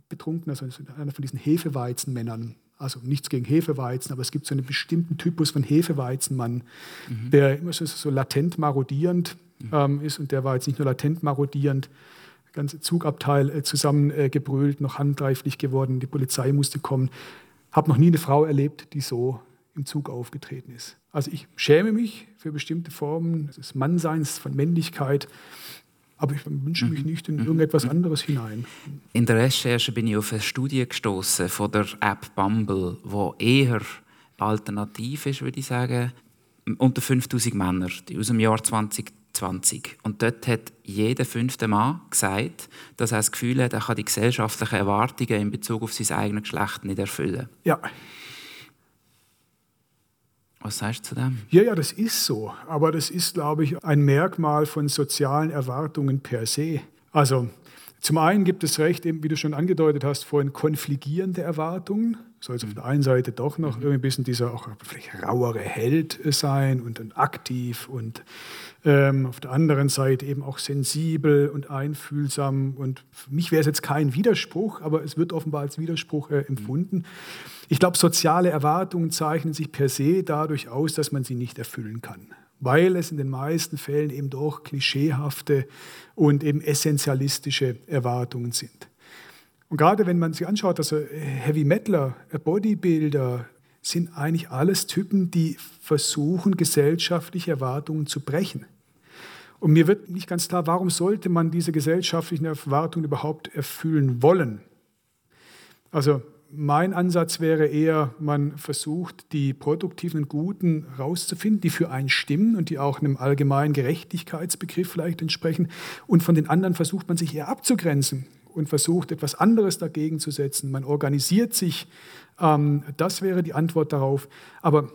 betrunkener, also einer von diesen Hefeweizenmännern. Also nichts gegen Hefeweizen, aber es gibt so einen bestimmten Typus von Hefeweizenmann, mhm. der immer so, so latent marodierend mhm. ähm, ist. Und der war jetzt nicht nur latent marodierend, ganze Zugabteil äh, zusammengebrüllt, äh, noch handgreiflich geworden, die Polizei musste kommen. Habe noch nie eine Frau erlebt, die so im Zug aufgetreten ist. Also ich schäme mich für bestimmte Formen des Mannseins, von Männlichkeit, aber ich wünsche mich mhm. nicht in mhm. irgendetwas mhm. anderes hinein. In der Recherche bin ich auf eine Studie gestoßen von der App Bumble, wo eher alternativ ist, würde ich sagen, unter 5000 Männer, die aus dem Jahr 2020. Und dort hat jeder fünfte Mann gesagt, dass er das Gefühl hat, er kann die gesellschaftlichen Erwartungen in Bezug auf sein eigenes Geschlecht nicht erfüllen. Ja. Was sagst du zu dem? Ja, ja, das ist so. Aber das ist, glaube ich, ein Merkmal von sozialen Erwartungen per se. Also zum einen gibt es recht, eben, wie du schon angedeutet hast, vorhin konfligierende Erwartungen. Soll es auf der einen Seite doch noch irgendwie ein bisschen dieser auch vielleicht rauere Held sein und dann aktiv und ähm, auf der anderen Seite eben auch sensibel und einfühlsam. Und für mich wäre es jetzt kein Widerspruch, aber es wird offenbar als Widerspruch äh, empfunden. Ich glaube, soziale Erwartungen zeichnen sich per se dadurch aus, dass man sie nicht erfüllen kann, weil es in den meisten Fällen eben doch klischeehafte und eben essentialistische Erwartungen sind. Und gerade wenn man sich anschaut, also Heavy Metaler, Bodybuilder, sind eigentlich alles Typen, die versuchen, gesellschaftliche Erwartungen zu brechen. Und mir wird nicht ganz klar, warum sollte man diese gesellschaftlichen Erwartungen überhaupt erfüllen wollen? Also mein Ansatz wäre eher, man versucht, die produktiven und guten rauszufinden, die für einen stimmen und die auch einem allgemeinen Gerechtigkeitsbegriff vielleicht entsprechen. Und von den anderen versucht man sich eher abzugrenzen und versucht, etwas anderes dagegen zu setzen. Man organisiert sich. Ähm, das wäre die Antwort darauf. Aber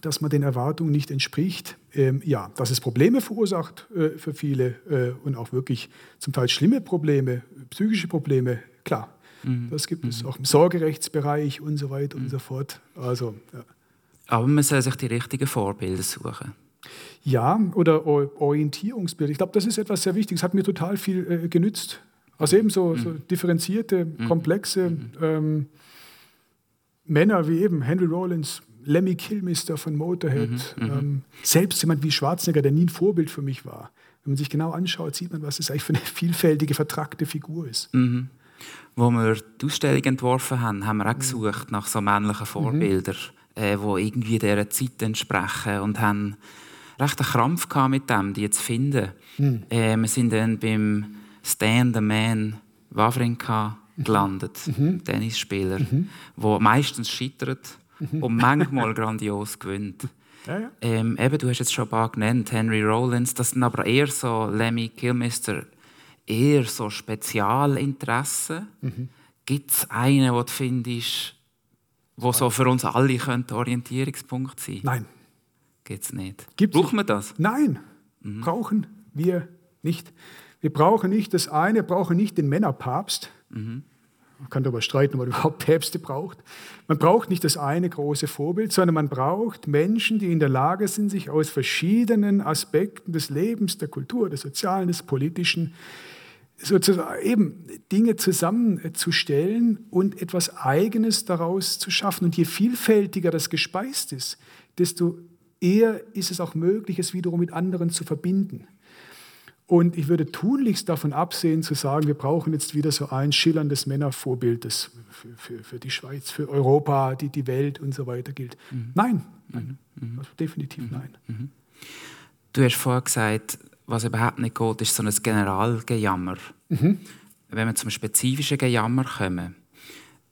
dass man den Erwartungen nicht entspricht, ähm, ja, dass es Probleme verursacht äh, für viele äh, und auch wirklich zum Teil schlimme Probleme, psychische Probleme, klar. Mhm. Das gibt es mhm. auch im Sorgerechtsbereich und so weiter mhm. und so fort. Also, ja. Aber man soll sich die richtigen Vorbilder suchen. Ja, oder Orientierungsbilder. Ich glaube, das ist etwas sehr Wichtiges. Hat mir total viel äh, genützt. Also eben so, mhm. so differenzierte, mhm. komplexe ähm, Männer wie eben Henry Rollins, Lemmy Kilmister von Motorhead, mhm, mhm, ähm, selbst jemand wie Schwarzenegger, der nie ein Vorbild für mich war. Wenn man sich genau anschaut, sieht man, was es eigentlich für eine vielfältige, vertrackte Figur ist. Mhm. Wo wir die Ausstellung entworfen haben, haben wir auch mhm. gesucht nach so männlichen Vorbildern, mhm. äh, die irgendwie dieser Zeit entsprechen und haben recht einen Krampf gehabt mit dem, die zu finden. Mhm. Äh, wir sind dann beim Stan the Man Wawrinka gelandet, mhm. Tennisspieler, mhm. wo meistens scheitert mhm. Und manchmal grandios gewinnt. Ja, ja. Ähm, eben, du hast jetzt schon ein paar genannt, Henry Rollins, das sind aber eher so Lemmy Kilmister, eher so Spezialinteressen. Mhm. Gibt es einen, den du findest, der so für uns alle könnte Orientierungspunkt sein Nein. Gibt es nicht. Gibt's Brauchen wir das? Nein, mhm. brauchen wir nicht. Wir brauchen nicht das eine, brauchen nicht den Männerpapst. Mhm. Man kann darüber streiten, ob man überhaupt Päpste braucht. Man braucht nicht das eine große Vorbild, sondern man braucht Menschen, die in der Lage sind, sich aus verschiedenen Aspekten des Lebens, der Kultur, des Sozialen, des Politischen, sozusagen eben Dinge zusammenzustellen und etwas Eigenes daraus zu schaffen. Und je vielfältiger das gespeist ist, desto eher ist es auch möglich, es wiederum mit anderen zu verbinden. Und ich würde tunlichst davon absehen, zu sagen, wir brauchen jetzt wieder so ein schillerndes Männervorbild, das für, für, für die Schweiz, für Europa, die, die Welt und so weiter gilt. Mhm. Nein, nein. Mhm. Also definitiv mhm. nein. Mhm. Du hast vorher gesagt, was überhaupt nicht geht, ist so ein Generalgejammer. Mhm. Wenn wir zum spezifischen Gejammer kommen,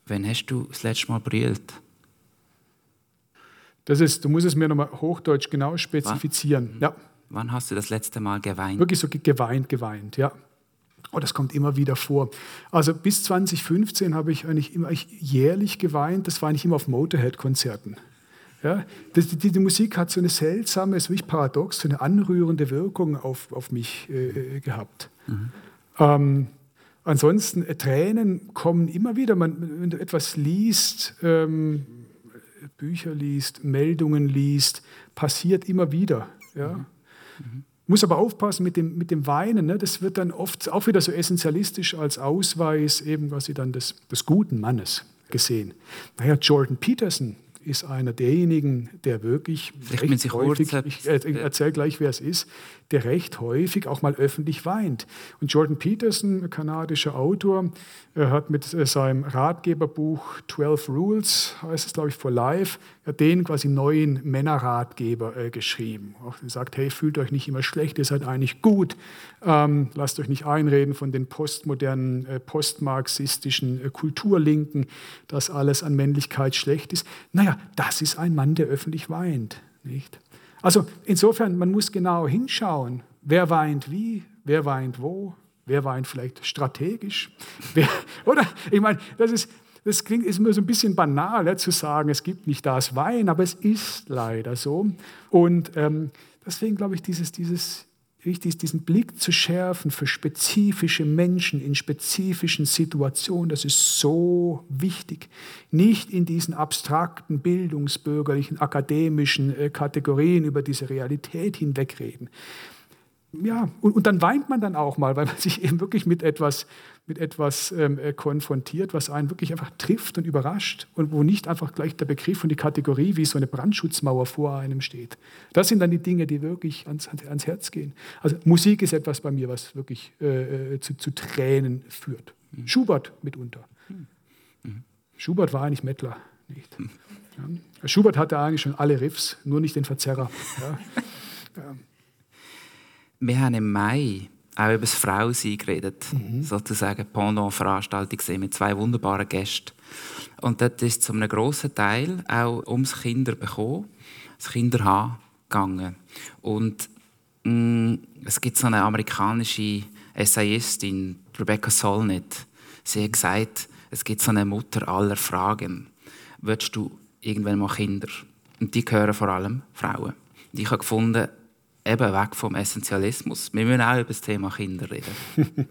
wann hast du das letzte Mal brüllt? Das ist, du musst es mir nochmal hochdeutsch genau spezifizieren. Ja. Wann hast du das letzte Mal geweint? Wirklich so geweint, geweint, ja. Oh, das kommt immer wieder vor. Also bis 2015 habe ich eigentlich immer ich jährlich geweint. Das war eigentlich immer auf Motorhead-Konzerten. Ja, das, die, die, Musik hat so eine seltsame, ist wirklich paradox, so eine anrührende Wirkung auf, auf mich äh, gehabt. Mhm. Ähm, ansonsten, äh, Tränen kommen immer wieder. Man, wenn du etwas liest, ähm, Bücher liest, Meldungen liest, passiert immer wieder. Ja. Mhm. Muss aber aufpassen mit dem, mit dem Weinen. Ne? Das wird dann oft auch wieder so essentialistisch als Ausweis eben quasi dann des, des guten Mannes gesehen. Naja, Jordan Peterson, ist einer derjenigen, der wirklich recht häufig, ich erzähle gleich, wer es ist, der recht häufig auch mal öffentlich weint. Und Jordan Peterson, kanadischer Autor, hat mit äh, seinem Ratgeberbuch 12 Rules, heißt es glaube ich, for Life, den quasi neuen Männerratgeber äh, geschrieben. Er sagt, hey, fühlt euch nicht immer schlecht, ihr seid eigentlich gut, ähm, lasst euch nicht einreden von den postmodernen, äh, postmarxistischen äh, Kulturlinken, dass alles an Männlichkeit schlecht ist. Naja, das ist ein Mann, der öffentlich weint. Nicht? Also insofern, man muss genau hinschauen, wer weint wie, wer weint wo, wer weint vielleicht strategisch. Wer, oder? Ich meine, das ist, das klingt ist immer so ein bisschen banal ja, zu sagen, es gibt nicht das Wein, aber es ist leider so. Und ähm, deswegen glaube ich, dieses, dieses wichtig diesen Blick zu schärfen für spezifische Menschen in spezifischen Situationen. Das ist so wichtig. Nicht in diesen abstrakten, bildungsbürgerlichen, akademischen äh, Kategorien über diese Realität hinwegreden ja, und, und, dann weint man dann auch mal, weil man sich eben wirklich mit etwas, mit etwas ähm, äh, konfrontiert, was einen wirklich einfach trifft und überrascht und wo nicht einfach gleich der Begriff und die Kategorie wie so eine Brandschutzmauer vor einem steht. Das sind dann die Dinge, die wirklich ans, ans Herz gehen. Also Musik ist etwas bei mir, was wirklich äh, äh zu, zu, Tränen führt. Mhm. Schubert mitunter. Mhm. Schubert war eigentlich Mettler, nicht? Mhm. Ja. Schubert hatte eigentlich schon alle Riffs, nur nicht den Verzerrer. Ja. Ja wir haben im Mai auch über das Frausein geredet, mhm. sozusagen Pendant-Veranstaltung mit zwei wunderbaren Gästen. Und dort ist zu einem grossen Teil auch ums Kinder bekommen, das Kinderhaben gegangen. Und mh, mm, es gibt so eine amerikanische Essayistin, Rebecca Solnit. Sie hat gesagt, es gibt so eine Mutter aller Fragen. Willst du irgendwann mal Kinder? Und die gehören vor allem Frauen. Und ich habe gefunden, eben weg vom Essentialismus. Wir müssen auch über das Thema Kinder reden.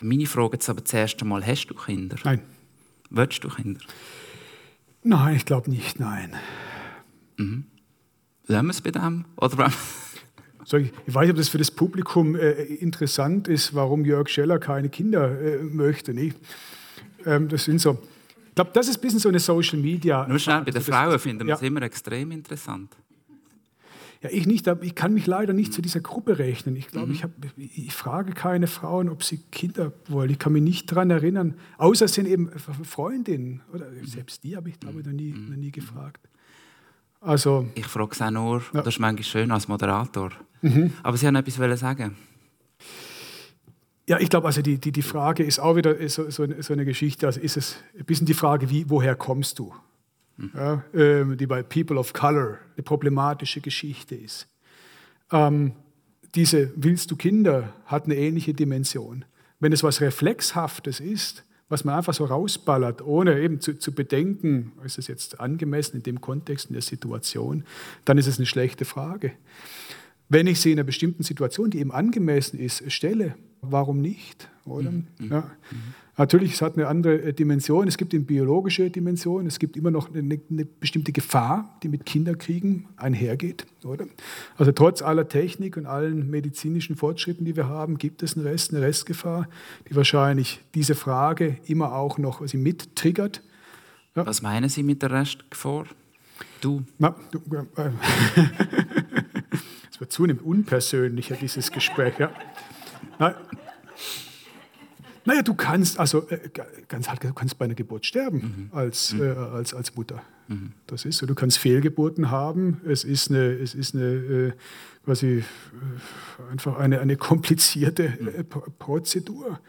Meine Frage jetzt aber zuerst einmal, hast du Kinder? Nein. Willst du Kinder? Nein, ich glaube nicht, nein. Mhm. Lassen wir es bei dem? Oder so, ich, weiß nicht, ob das für das Publikum äh, interessant ist, warum Jörg Scheller keine Kinder äh, möchte. Nicht? Ähm, das sind so. Ich glaube, das ist ein bisschen so eine Social Media. Nur schnell, bei den Frauen finden wir es immer extrem interessant. Ja, ich nicht, ich kann mich leider nicht zu dieser Gruppe rechnen. Ich glaube, mhm. ich, hab, ich frage keine Frauen, ob sie Kinder wollen. Ich kann mich nicht daran erinnern, außer es sind eben Freundinnen. Oder selbst die habe ich, glaube ich, noch nie, noch nie gefragt. Also, ich frage es auch nur, ja. das ist manchmal schön als Moderator. Mhm. Aber Sie haben etwas sagen ja, ich glaube, also die, die, die Frage ist auch wieder so, so, so eine Geschichte. Also ist es ein bisschen die Frage, wie, woher kommst du? Ja, ähm, die bei People of Color eine problematische Geschichte ist. Ähm, diese Willst du Kinder hat eine ähnliche Dimension. Wenn es was Reflexhaftes ist, was man einfach so rausballert, ohne eben zu, zu, bedenken, ist es jetzt angemessen in dem Kontext, in der Situation, dann ist es eine schlechte Frage. Wenn ich sie in einer bestimmten Situation, die eben angemessen ist, stelle, warum nicht? Oder? Mhm. Ja. Mhm. Natürlich, es hat eine andere äh, Dimension. Es gibt eine biologische Dimension. Es gibt immer noch eine, eine bestimmte Gefahr, die mit Kinderkriegen einhergeht. Oder? Also trotz aller Technik und allen medizinischen Fortschritten, die wir haben, gibt es einen Rest, eine Restgefahr, die wahrscheinlich diese Frage immer auch noch sie mit triggert. Ja. Was meinen Sie mit der Restgefahr? Du? Na, du äh, es wird zunehmend unpersönlicher, dieses Gespräch. Ja. Nein. Naja, du kannst, also äh, ganz halt, du kannst bei einer Geburt sterben mhm. als, mhm. Äh, als, als Mutter. Mhm. Das ist so. Du kannst Fehlgeburten haben. Es ist eine, es ist eine äh, quasi äh, einfach eine, eine komplizierte mhm. äh, Prozedur.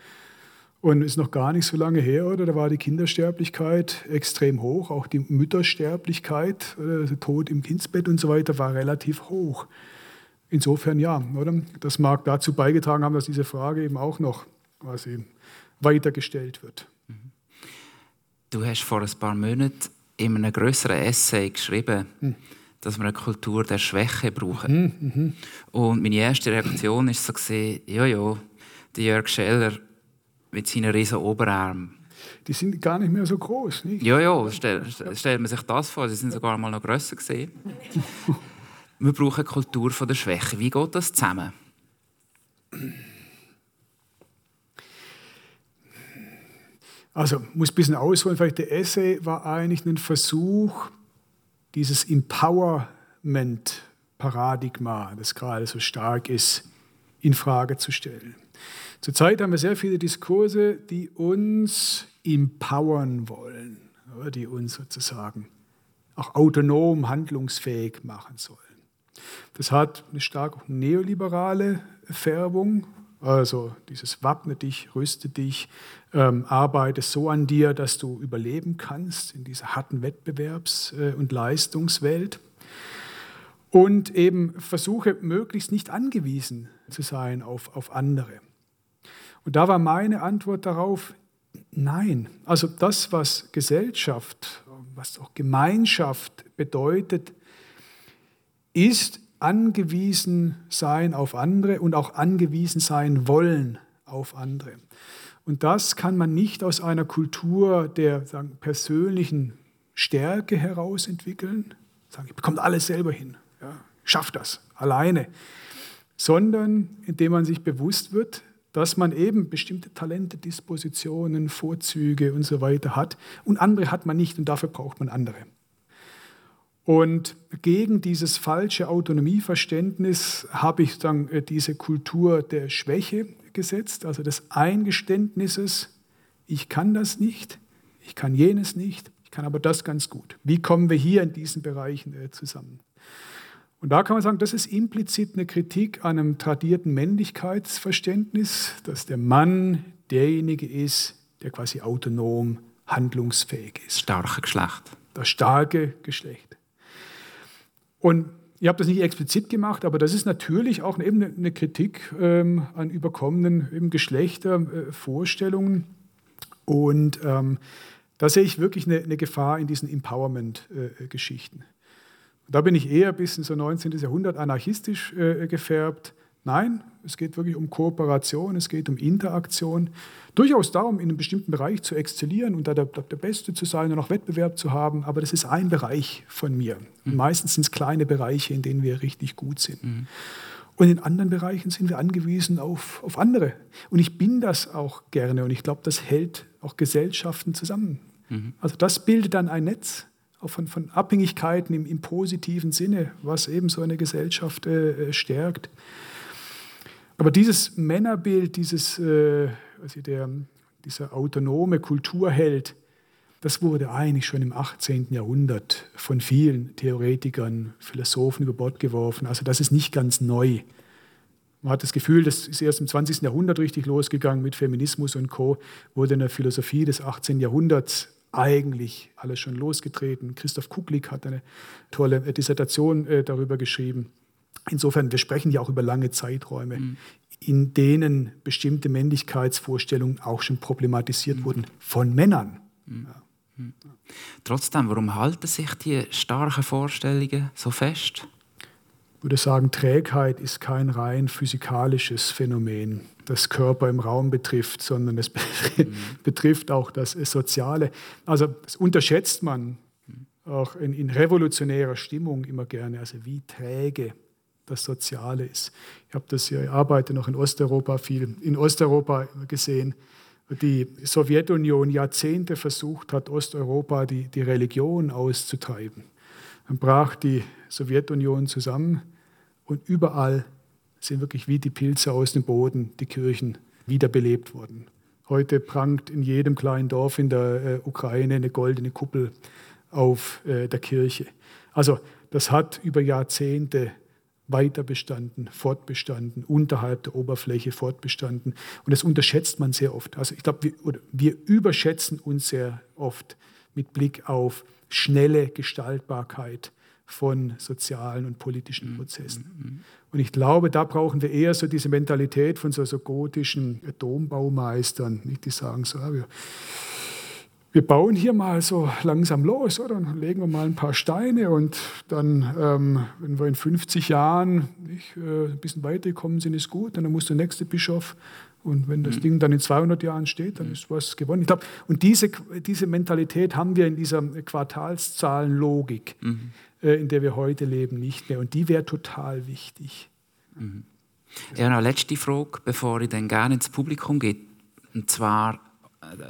Und ist noch gar nicht so lange her, oder? Da war die Kindersterblichkeit extrem hoch, auch die Müttersterblichkeit, der Tod im Kindsbett und so weiter war relativ hoch. Insofern ja, oder? Das mag dazu beigetragen haben, dass diese Frage eben auch noch quasi weitergestellt wird. Du hast vor ein paar Monaten in einem größeren Essay geschrieben, hm. dass wir eine Kultur der Schwäche brauchen. Mhm, mhm. Und meine erste Reaktion ist so gesehen, ja ja, der Jörg Scheller mit seinen riesen Oberarmen. die sind gar nicht mehr so groß. Nicht? Ja, ja, stellt stell man sich das vor, sie sind sogar mal noch grösser gesehen. wir brauchen eine Kultur der Schwäche. Wie geht das zusammen? Also muss ein bisschen ausholen. Vielleicht der Essay war eigentlich ein Versuch, dieses Empowerment-Paradigma, das gerade so stark ist, in Frage zu stellen. Zurzeit haben wir sehr viele Diskurse, die uns empowern wollen, die uns sozusagen auch autonom handlungsfähig machen sollen. Das hat eine stark neoliberale Färbung, also dieses Wappne dich, rüste dich, ähm, arbeite so an dir, dass du überleben kannst in dieser harten Wettbewerbs- äh, und Leistungswelt. Und eben versuche möglichst nicht angewiesen zu sein auf, auf andere. Und da war meine Antwort darauf, nein. Also das, was Gesellschaft, was auch Gemeinschaft bedeutet, ist angewiesen sein auf andere und auch angewiesen sein wollen auf andere. Und das kann man nicht aus einer Kultur der sagen, persönlichen Stärke heraus entwickeln, sagen, ich bekomme alles selber hin, ja, schafft das alleine, sondern indem man sich bewusst wird, dass man eben bestimmte Talente, Dispositionen, Vorzüge und so weiter hat und andere hat man nicht und dafür braucht man andere. Und gegen dieses falsche Autonomieverständnis habe ich dann äh, diese Kultur der Schwäche gesetzt, also des Eingeständnisses, ich kann das nicht, ich kann jenes nicht, ich kann aber das ganz gut. Wie kommen wir hier in diesen Bereichen äh, zusammen? Und da kann man sagen, das ist implizit eine Kritik an einem tradierten Männlichkeitsverständnis, dass der Mann derjenige ist, der quasi autonom handlungsfähig ist. Starke Geschlecht. Das starke Geschlecht. Und ihr habt das nicht explizit gemacht, aber das ist natürlich auch eben eine Kritik ähm, an überkommenen Geschlechtervorstellungen. Und ähm, da sehe ich wirklich eine, eine Gefahr in diesen Empowerment-Geschichten. Äh, da bin ich eher ein bisschen so 19. Jahrhundert anarchistisch äh, gefärbt. Nein, es geht wirklich um Kooperation, es geht um Interaktion. Durchaus darum, in einem bestimmten Bereich zu exzellieren und da der, der, Beste zu sein und auch Wettbewerb zu haben. Aber das ist ein Bereich von mir. Mhm. Meistens sind es kleine Bereiche, in denen wir richtig gut sind. Mhm. Und in anderen Bereichen sind wir angewiesen auf, auf andere. Und ich bin das auch gerne und ich glaube, das hält auch Gesellschaften zusammen. Mhm. Also das bildet dann ein Netz auch von, von Abhängigkeiten im, im, positiven Sinne, was eben so eine Gesellschaft äh, äh stärkt. Aber dieses Männerbild, dieses, äh, also der, dieser autonome Kulturheld, das wurde eigentlich schon im 18. Jahrhundert von vielen Theoretikern, Philosophen über Bord geworfen. Also das ist nicht ganz neu. Man hat das Gefühl, das ist erst im 20. Jahrhundert richtig losgegangen mit Feminismus und Co., wurde in der Philosophie des 18. Jahrhunderts eigentlich alles schon losgetreten. Christoph Kuglik hat eine tolle Dissertation äh, darüber geschrieben. Insofern, wir sprechen ja auch über lange Zeiträume, mhm. in denen bestimmte Männlichkeitsvorstellungen auch schon problematisiert mhm. wurden von Männern. Mhm. Ja. Mhm. Trotzdem, warum halten sich die starken Vorstellungen so fest? Ich würde sagen, Trägheit ist kein rein physikalisches Phänomen, das Körper im Raum betrifft, sondern es mhm. betrifft auch das Soziale. Also das unterschätzt man auch in, in, revolutionärer Stimmung immer gerne, also wie träge das Soziale ist. Ich habe das ja, ich arbeite noch in Osteuropa viel, in Osteuropa gesehen, die Sowjetunion Jahrzehnte versucht hat, Osteuropa die, die Religion auszutreiben. Dann brach die Sowjetunion zusammen und überall sind wirklich wie die Pilze aus dem Boden die Kirchen wiederbelebt worden. Heute prangt in jedem kleinen Dorf in der äh, Ukraine eine goldene Kuppel auf äh, der Kirche. Also das hat über Jahrzehnte weiter bestanden, fortbestanden, unterhalb der Oberfläche fortbestanden. Und das unterschätzt man sehr oft. Also ich glaube, wir, wir überschätzen uns sehr oft mit Blick auf schnelle Gestaltbarkeit von sozialen und politischen mhm. Prozessen. Mhm. Und ich glaube, da brauchen wir eher so diese Mentalität von so, so gotischen Dombaumeistern, nicht? die sagen so, ja, wir wir bauen hier mal so langsam los, oder? Dann legen wir mal ein paar Steine und dann, ähm, wenn wir in 50 Jahren nicht, äh, ein bisschen weitergekommen sind, ist gut. dann muss der nächste Bischof und wenn das mhm. Ding dann in 200 Jahren steht, dann ist was gewonnen. Ich glaube, und diese, diese Mentalität haben wir in dieser Quartalszahlenlogik, mhm. äh, in der wir heute leben, nicht mehr. Und die wäre total wichtig. Mhm. Ja, noch eine letzte Frage, bevor ich dann gerne ins Publikum gehe. Und zwar,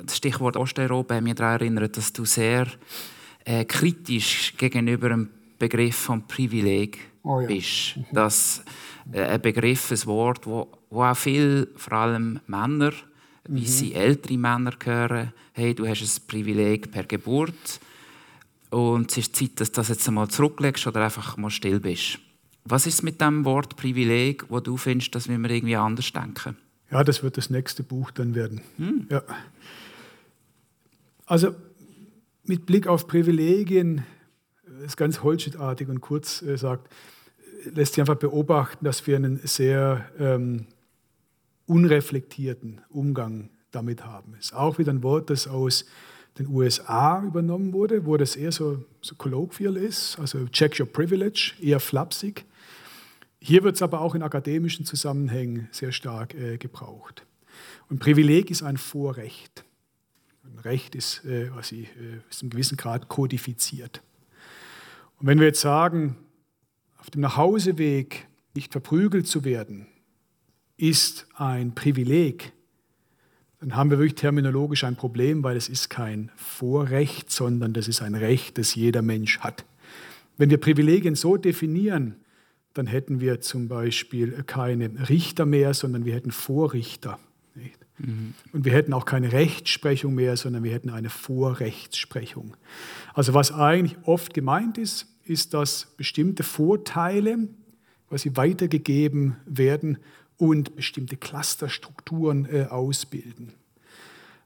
das Stichwort Osteuropa hat mich daran erinnert, dass du sehr äh, kritisch gegenüber dem Begriff von Privileg oh ja. bist. Mhm. Dass äh, ein Begriff, ein Wort, wo, wo auch viele, vor allem Männer, mhm. wie sie ältere Männer hören, hey, du hast ein Privileg per Geburt und es ist Zeit, dass du das jetzt einmal zurücklegst oder einfach mal still bist. Was ist mit dem Wort Privileg, wo du findest, dass wir irgendwie anders denken? Ja, das wird das nächste Buch dann werden. Hm. Ja. Also mit Blick auf Privilegien, das ist ganz holzschnittartig und kurz äh, sagt, lässt sich einfach beobachten, dass wir einen sehr ähm, unreflektierten Umgang damit haben. Ist auch wieder ein Wort, das aus den USA übernommen wurde, wo das eher so, so colloquial ist, also check your privilege, eher flapsig. Hier wird es aber auch in akademischen Zusammenhängen sehr stark äh, gebraucht. Und Privileg ist ein Vorrecht. Ein Recht ist, äh, was ich, äh, ist in gewissen Grad kodifiziert. Und wenn wir jetzt sagen, auf dem Nachhauseweg nicht verprügelt zu werden, ist ein Privileg, dann haben wir wirklich terminologisch ein Problem, weil es ist kein Vorrecht, sondern das ist ein Recht, das jeder Mensch hat. Wenn wir Privilegien so definieren, dann hätten wir zum Beispiel keine Richter mehr, sondern wir hätten Vorrichter. Mhm. Und wir hätten auch keine Rechtsprechung mehr, sondern wir hätten eine Vorrechtsprechung. Also was eigentlich oft gemeint ist, ist, dass bestimmte Vorteile quasi weitergegeben werden und bestimmte Clusterstrukturen äh, ausbilden.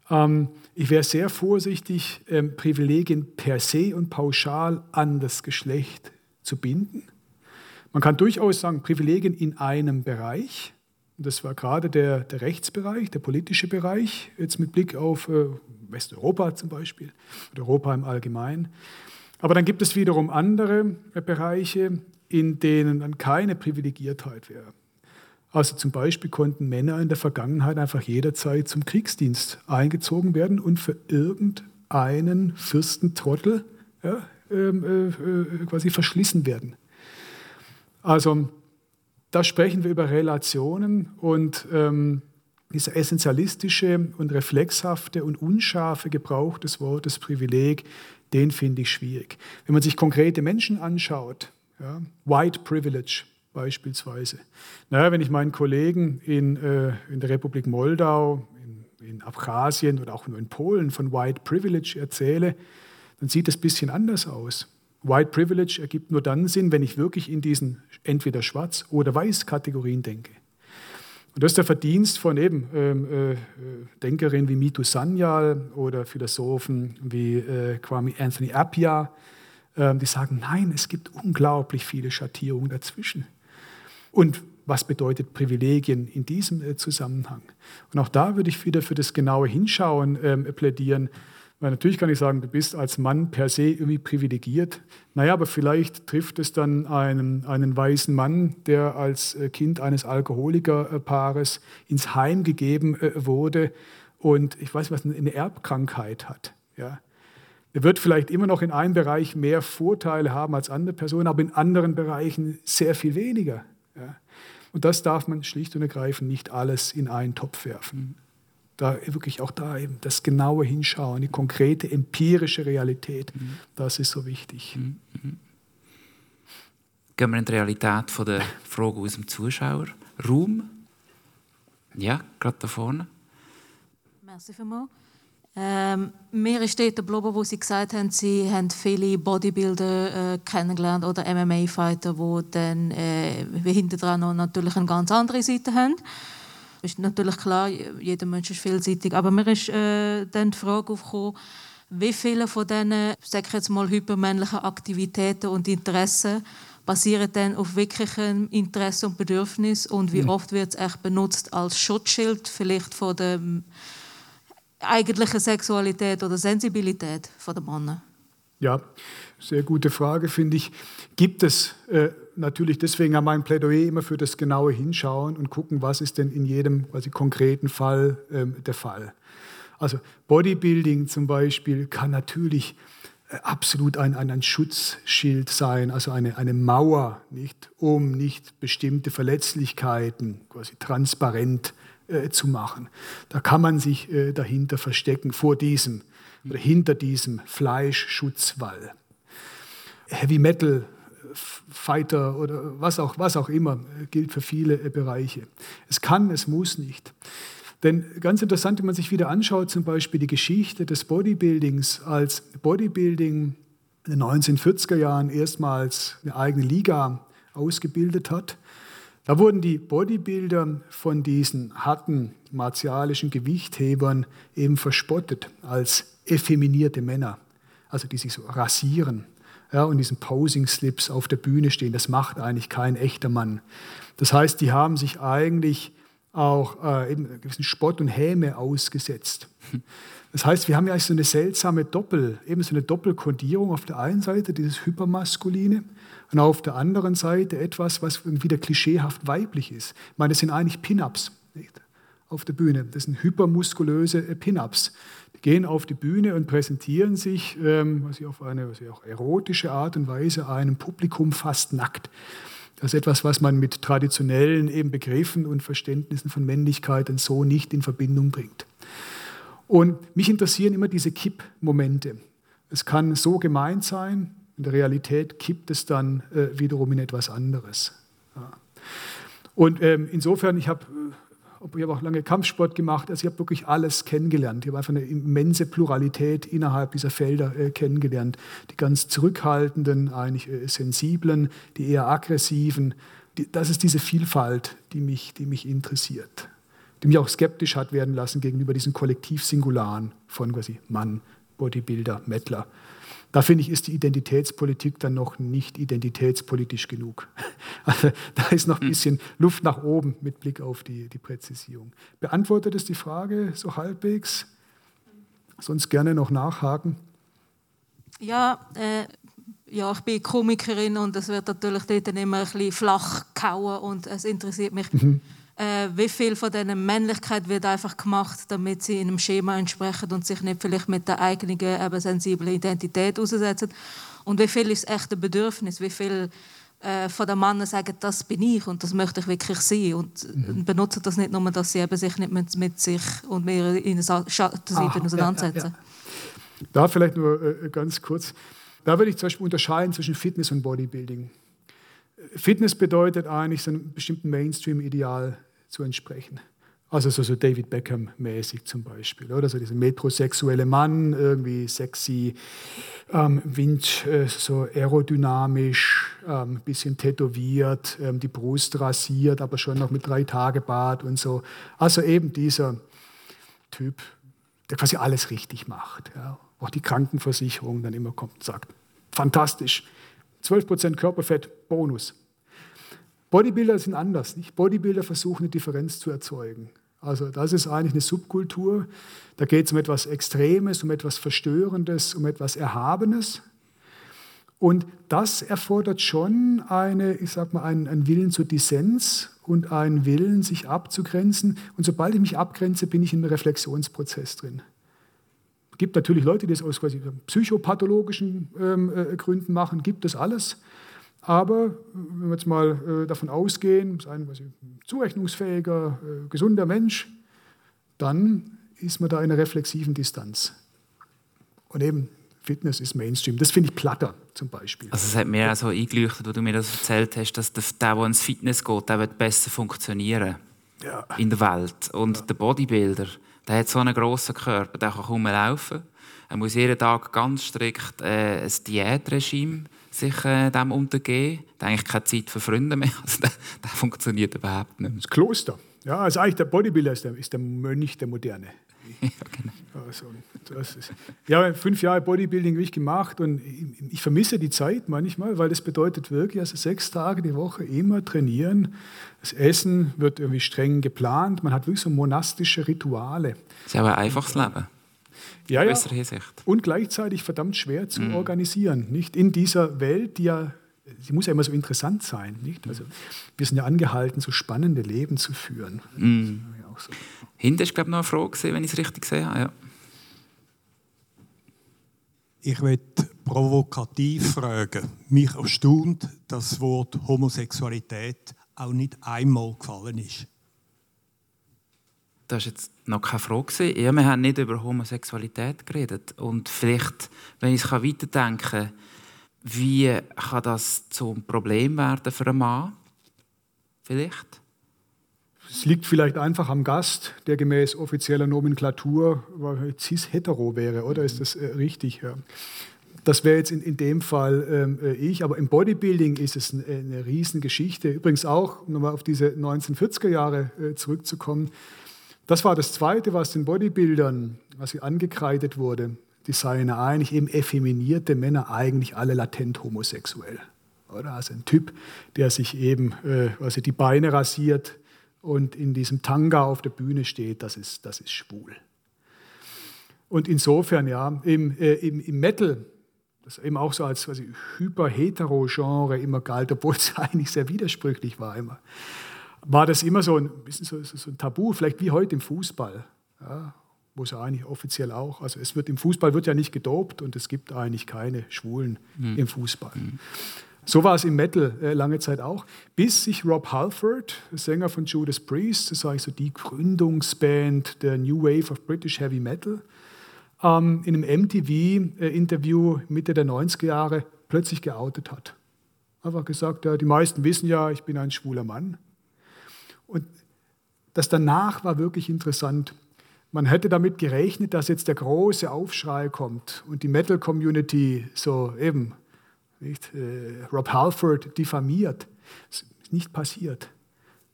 Ähm, ich wäre sehr vorsichtig, ähm, Privilegien per se und pauschal an das Geschlecht zu binden. Man kann durchaus sagen, Privilegien in einem Bereich. Das war gerade der, der Rechtsbereich, der politische Bereich, jetzt mit Blick auf äh, Westeuropa zum Beispiel oder Europa im Allgemeinen. Aber dann gibt es wiederum andere äh, Bereiche, in denen dann keine Privilegiertheit wäre. Also zum Beispiel konnten Männer in der Vergangenheit einfach jederzeit zum Kriegsdienst eingezogen werden und für irgendeinen Fürstentrottel ja, ähm, äh, äh, quasi verschlissen werden. Also da sprechen wir über Relationen und ähm, dieser essentialistische und reflexhafte und unscharfe Gebrauch des Wortes Privileg, den finde ich schwierig. Wenn man sich konkrete Menschen anschaut, ja, White Privilege beispielsweise, naja, wenn ich meinen Kollegen in, äh, in der Republik Moldau, in, in Abchasien oder auch nur in Polen von White Privilege erzähle, dann sieht es ein bisschen anders aus. White Privilege ergibt nur dann Sinn, wenn ich wirklich in diesen entweder Schwarz- oder Weiß-Kategorien denke. Und das ist der Verdienst von eben ähm, äh, Denkerinnen wie Mitu Sanyal oder Philosophen wie äh, Kwame Anthony Appiah, äh, die sagen, nein, es gibt unglaublich viele Schattierungen dazwischen. Und was bedeutet Privilegien in diesem äh, Zusammenhang? Und auch da würde ich wieder für das genaue Hinschauen ähm, plädieren. Weil natürlich kann ich sagen, du bist als Mann per se irgendwie privilegiert. Naja, aber vielleicht trifft es dann einen, einen weißen Mann, der als äh, Kind eines Alkoholikerpaares ins Heim gegeben äh, wurde und ich weiß was, eine Erbkrankheit hat. Ja. Er wird vielleicht immer noch in einem Bereich mehr Vorteile haben als andere Personen, aber in anderen Bereichen sehr viel weniger. Ja. Und das darf man schlicht und ergreifend nicht alles in einen Topf werfen da wirklich auch da eben das genaue Hinschauen, die konkrete empirische Realität, mhm. das ist so wichtig. Mhm. mhm. Gehen wir in die Realität von der Frage aus dem Zuschauerraum. Ja, gerade da vorne. Merci vielmals. Ähm, mir ist dort geblieben, wo Sie gesagt haben, Sie haben viele Bodybuilder äh, kennengelernt oder MMA-Fighter, die dann äh, hinter dran noch natürlich eine ganz andere Seite haben ist natürlich klar, jeder Mensch ist vielseitig, aber mir ist äh, dann die Frage aufgekommen, wie viele von diesen, sage ich jetzt mal, hypermännlichen Aktivitäten und Interessen basieren dann auf wirklichem Interesse und Bedürfnis und wie mhm. oft wird es echt benutzt als Schutzschild, vielleicht von dem eigentliche Sexualität oder Sensibilität der Männer? Ja, sehr gute Frage, finde ich. Gibt es äh, natürlich deswegen an meinem Plädoyer immer für das genaue Hinschauen und gucken, was ist denn in jedem quasi konkreten Fall ähm, der Fall. Also Bodybuilding zum Beispiel kann natürlich äh, absolut ein, ein, ein, Schutzschild sein, also eine, eine Mauer, nicht, um nicht bestimmte Verletzlichkeiten quasi transparent äh, zu machen. Da kann man sich äh, dahinter verstecken, vor diesem oder hinter diesem Fleischschutzwall. Heavy Metal Fighter oder was auch, was auch immer gilt für viele äh, Bereiche. Es kann, es muss nicht. Denn ganz interessant, wenn man sich wieder anschaut, zum Beispiel die Geschichte des Bodybuildings, als Bodybuilding in den 1940er Jahren erstmals eine eigene Liga ausgebildet hat, da wurden die Bodybuilder von diesen harten martialischen Gewichthebern eben verspottet als effeminierte Männer, also die sich so rasieren ja, und diesen Posing-Slips auf der Bühne stehen. Das macht eigentlich kein echter Mann. Das heißt, die haben sich eigentlich auch äh, eben einen gewissen Spott und Häme ausgesetzt. Das heißt, wir haben ja eigentlich so eine seltsame Doppel, eben so eine Doppelkodierung auf der einen Seite, dieses Hypermaskuline, und auf der anderen Seite etwas, was wieder klischeehaft weiblich ist. Ich meine, das sind eigentlich Pin-Ups auf der Bühne. Das sind hypermuskulöse Pin-Ups. Gehen auf die Bühne und präsentieren sich ähm, was auf eine was auch erotische Art und Weise einem Publikum fast nackt. Das ist etwas, was man mit traditionellen eben Begriffen und Verständnissen von Männlichkeit so nicht in Verbindung bringt. Und mich interessieren immer diese Kippmomente. Es kann so gemeint sein, in der Realität kippt es dann äh, wiederum in etwas anderes. Ja. Und ähm, insofern, ich habe ich habe auch lange Kampfsport gemacht, also ich habe wirklich alles kennengelernt. Ich habe einfach eine immense Pluralität innerhalb dieser Felder äh, kennengelernt. Die ganz zurückhaltenden, eigentlich äh, sensiblen, die eher aggressiven. Die, das ist diese Vielfalt, die mich, die mich interessiert. Die mich auch skeptisch hat werden lassen gegenüber diesen Kollektivsingularen von quasi Mann, Bodybuilder, Mettler. Da finde ich, ist die Identitätspolitik dann noch nicht identitätspolitisch genug. Also, da ist noch ein hm. bisschen Luft nach oben mit Blick auf die, die Präzisierung. Beantwortet es die Frage so halbwegs? Sonst gerne noch nachhaken. Ja, äh, ja, ich bin Komikerin und es wird natürlich dort immer ein bisschen flach gehauen und es interessiert mich. Mhm äh, wie viel von dieser Männlichkeit wird einfach gemacht, damit sie in einem Schema entsprechen und sich nicht vielleicht mit der eigenen eben sensiblen Identität aussetzen. Und wie viel ist echt ein Bedürfnis, wie viel äh, von den Männern sagen, das bin ich und das möchte ich wirklich sein und mhm. benutzen das nicht nur, dass sie eben sich nicht mit, mit sich und mit ihrer Schattenseite auseinandersetzen. Ja, ja, ja. Da vielleicht nur äh, ganz kurz. Da würde ich zum Beispiel unterscheiden zwischen Fitness und Bodybuilding. Fitness bedeutet eigentlich so einem bestimmten Mainstream-Ideal zu entsprechen. Also so, so David Beckham-mäßig zum Beispiel, oder so dieser metrosexuelle Mann, irgendwie sexy, ähm, Wind, äh, so aerodynamisch, ähm, bisschen tätowiert, ähm, die Brust rasiert, aber schon noch mit drei Tage Bart und so. Also eben dieser Typ, der quasi alles richtig macht. Ja. Auch die Krankenversicherung dann immer kommt und sagt, fantastisch, 12% Körperfett, Bonus. Bodybuilder sind anders. Nicht? Bodybuilder versuchen eine Differenz zu erzeugen. Also das ist eigentlich eine Subkultur. Da geht es um etwas Extremes, um etwas Verstörendes, um etwas Erhabenes. Und das erfordert schon eine, ich sag mal, einen, einen Willen zur Dissens und einen Willen, sich abzugrenzen. Und sobald ich mich abgrenze, bin ich in einem Reflexionsprozess drin. Es gibt natürlich Leute, die das aus quasi psychopathologischen ähm, äh, Gründen machen, gibt es alles. Aber wenn wir jetzt mal äh, davon ausgehen, ist ein zurechnungsfähiger, äh, gesunder Mensch, dann ist man da in einer reflexiven Distanz. Und eben Fitness ist Mainstream. Das finde ich platter zum Beispiel. Also es hat mir auch so eingeleuchtet, wo du mir das erzählt hast, dass der, der ins Fitness geht, der wird besser funktionieren ja. in der Welt. Und ja. der Bodybuilder, der hat so einen grossen Körper, der kann kaum laufen. Er muss jeden Tag ganz strikt äh, ein Diätregime sich äh, dem untergeben. Da eigentlich keine Zeit für Freunde mehr. Also, das, das funktioniert überhaupt nicht. Das Kloster. Ja, also eigentlich der Bodybuilder ist der, ist der Mönch der Moderne. Ja, genau. Also, das ist, ja, fünf Jahre Bodybuilding habe ich gemacht und ich, ich, vermisse die Zeit manchmal, weil das bedeutet wirklich, also sechs Tage die Woche immer trainieren. Das Essen wird irgendwie streng geplant. Man hat wirklich so monastische Rituale. Das ist aber ein einfaches Leben. ja, ja. Und gleichzeitig verdammt schwer zu mhm. organisieren. Nicht in dieser Welt, die ja, sie muss ja immer so interessant sein. Nicht? Also, wir sind ja angehalten, so spannende Leben zu führen. Ja so. Hinten ist, glaube ich, noch eine Frage, wenn ich es richtig sehe. Ja. Ich möchte provokativ fragen. Mich erstaunt, dass das Wort Homosexualität auch nicht einmal gefallen ist. Das war jetzt noch keine Frage. Ja, wir haben nicht über Homosexualität geredet. Und vielleicht, wenn ich es weiterdenken kann, wie kann das zum Problem werden für einen Mann? Vielleicht? Es liegt vielleicht einfach am Gast, der gemäß offizieller Nomenklatur cis-hetero wäre, oder ist das äh, richtig? Ja. Das wäre jetzt in, in dem Fall ähm, äh, ich, aber im Bodybuilding ist es eine, eine Riesengeschichte. Übrigens auch, um nochmal auf diese 1940er Jahre äh, zurückzukommen, das war das Zweite, was den Bodybuildern, was sie angekreidet wurde, die seien eigentlich eben effeminierte Männer, eigentlich alle latent homosexuell. Oder? Also ein Typ, der sich eben äh, also die Beine rasiert und in diesem Tanga auf der Bühne steht, das ist, das ist schwul. Und insofern, ja, im, äh, im, im Metal, das eben auch so als hyper-hetero-Genre immer galt, obwohl es eigentlich sehr widersprüchlich war immer war das immer so ein, bisschen so, so ein Tabu, vielleicht wie heute im Fußball, ja, wo es ja eigentlich offiziell auch, also es wird im Fußball wird ja nicht gedopt und es gibt eigentlich keine Schwulen mhm. im Fußball. Mhm. So war es im Metal äh, lange Zeit auch, bis sich Rob Halford, Sänger von Judas Priest, das ist eigentlich so die Gründungsband der New Wave of British Heavy Metal, ähm, in einem MTV-Interview Mitte der 90er Jahre plötzlich geoutet hat. Einfach gesagt, ja, die meisten wissen ja, ich bin ein schwuler Mann. Und das danach war wirklich interessant. Man hätte damit gerechnet, dass jetzt der große Aufschrei kommt und die Metal-Community so eben nicht, äh, Rob Halford diffamiert. Das ist nicht passiert.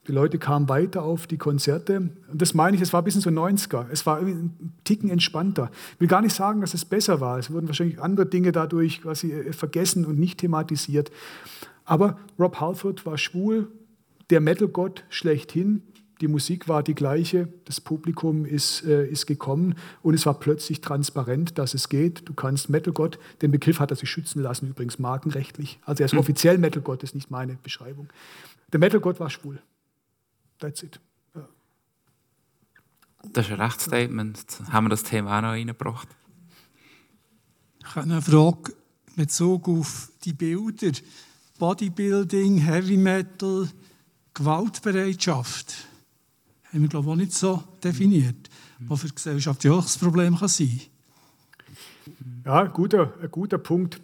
Die Leute kamen weiter auf die Konzerte. Und das meine ich, es war ein bisschen so 90er. Es war ein Ticken entspannter. Ich will gar nicht sagen, dass es besser war. Es wurden wahrscheinlich andere Dinge dadurch quasi äh, vergessen und nicht thematisiert. Aber Rob Halford war schwul, der Metal-Gott schlechthin. Die Musik war die gleiche, das Publikum ist, äh, ist gekommen und es war plötzlich transparent, dass es geht. Du kannst Metal-Gott, den Begriff hat er sich schützen lassen, übrigens markenrechtlich. Also er ist hm. offiziell Metal-Gott, ist nicht meine Beschreibung. Der Metal-Gott war schwul. That's it. Ja. Das ist ein Rechtsstatement. Haben wir das Thema auch noch reingebracht? Ich habe eine Frage mit Bezug auf die Bilder. Bodybuilding, Heavy Metal, Gewaltbereitschaft haben wir, glaube ich, auch nicht so definiert, was für das Problem kann sein Ja, guter, guter Punkt.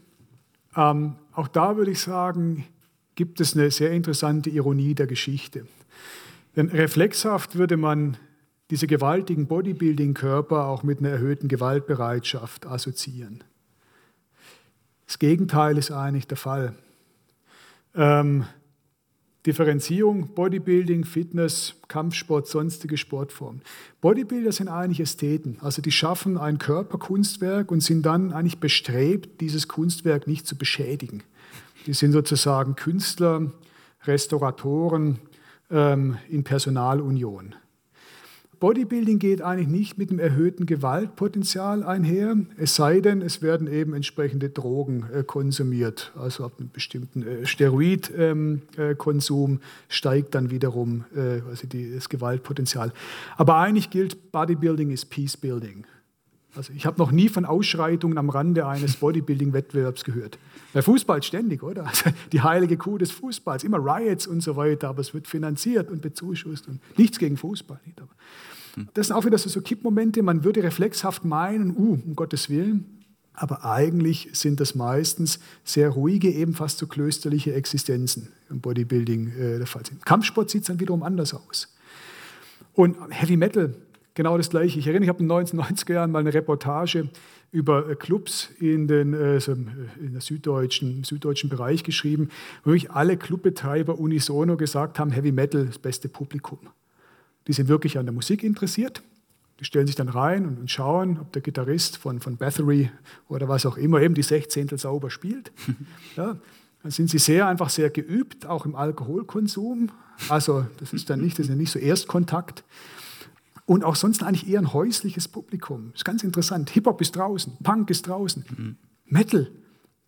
Ähm, auch da würde ich sagen, gibt es eine sehr interessante Ironie der Geschichte. Denn reflexhaft würde man diese gewaltigen Bodybuilding-Körper auch mit einer erhöhten Gewaltbereitschaft assoziieren. Das Gegenteil ist eigentlich der Fall. Ähm, Differenzierung, Bodybuilding, Fitness, Kampfsport, sonstige Sportformen. Bodybuilder sind eigentlich Ästheten, also die schaffen ein Körperkunstwerk und sind dann eigentlich bestrebt, dieses Kunstwerk nicht zu beschädigen. Die sind sozusagen Künstler, Restauratoren ähm, in Personalunion. Bodybuilding geht eigentlich nicht mit einem erhöhten Gewaltpotenzial einher, es sei denn, es werden eben entsprechende Drogen äh, konsumiert. Also ab einem bestimmten äh, Steroidkonsum ähm, äh, steigt dann wiederum äh, also die, das Gewaltpotenzial. Aber eigentlich gilt, Bodybuilding ist Peacebuilding. Also ich habe noch nie von Ausschreitungen am Rande eines Bodybuilding-Wettbewerbs gehört. Bei Fußball ständig, oder? Also die heilige Kuh des Fußballs, immer Riots und so weiter, aber es wird finanziert und bezuschusst und nichts gegen Fußball. Nicht? Aber das sind auch wieder so Kippmomente, man würde reflexhaft meinen, uh, um Gottes Willen, aber eigentlich sind das meistens sehr ruhige, eben fast so klösterliche Existenzen im Bodybuilding äh, der Fall sind. Kampfsport sieht es dann wiederum anders aus. Und Heavy Metal, genau das Gleiche. Ich erinnere, ich habe in den 1990er Jahren mal eine Reportage über äh, Clubs in den äh, so in der süddeutschen, süddeutschen Bereich geschrieben, wo wirklich alle Clubbetreiber unisono gesagt haben, Heavy Metal das beste Publikum. Die sind wirklich an der Musik interessiert. Die stellen sich dann rein und, schauen, ob der Gitarrist von, von Bathory oder was auch immer eben die Sechzehntel sauber spielt. Ja, dann sind sie sehr einfach sehr geübt, auch im Alkoholkonsum. Also das ist dann nicht, das ist ja nicht so Erstkontakt. Und auch sonst eigentlich eher ein häusliches Publikum. Das ist ganz interessant. Hip-Hop ist draußen, Punk ist draußen, mhm. Metal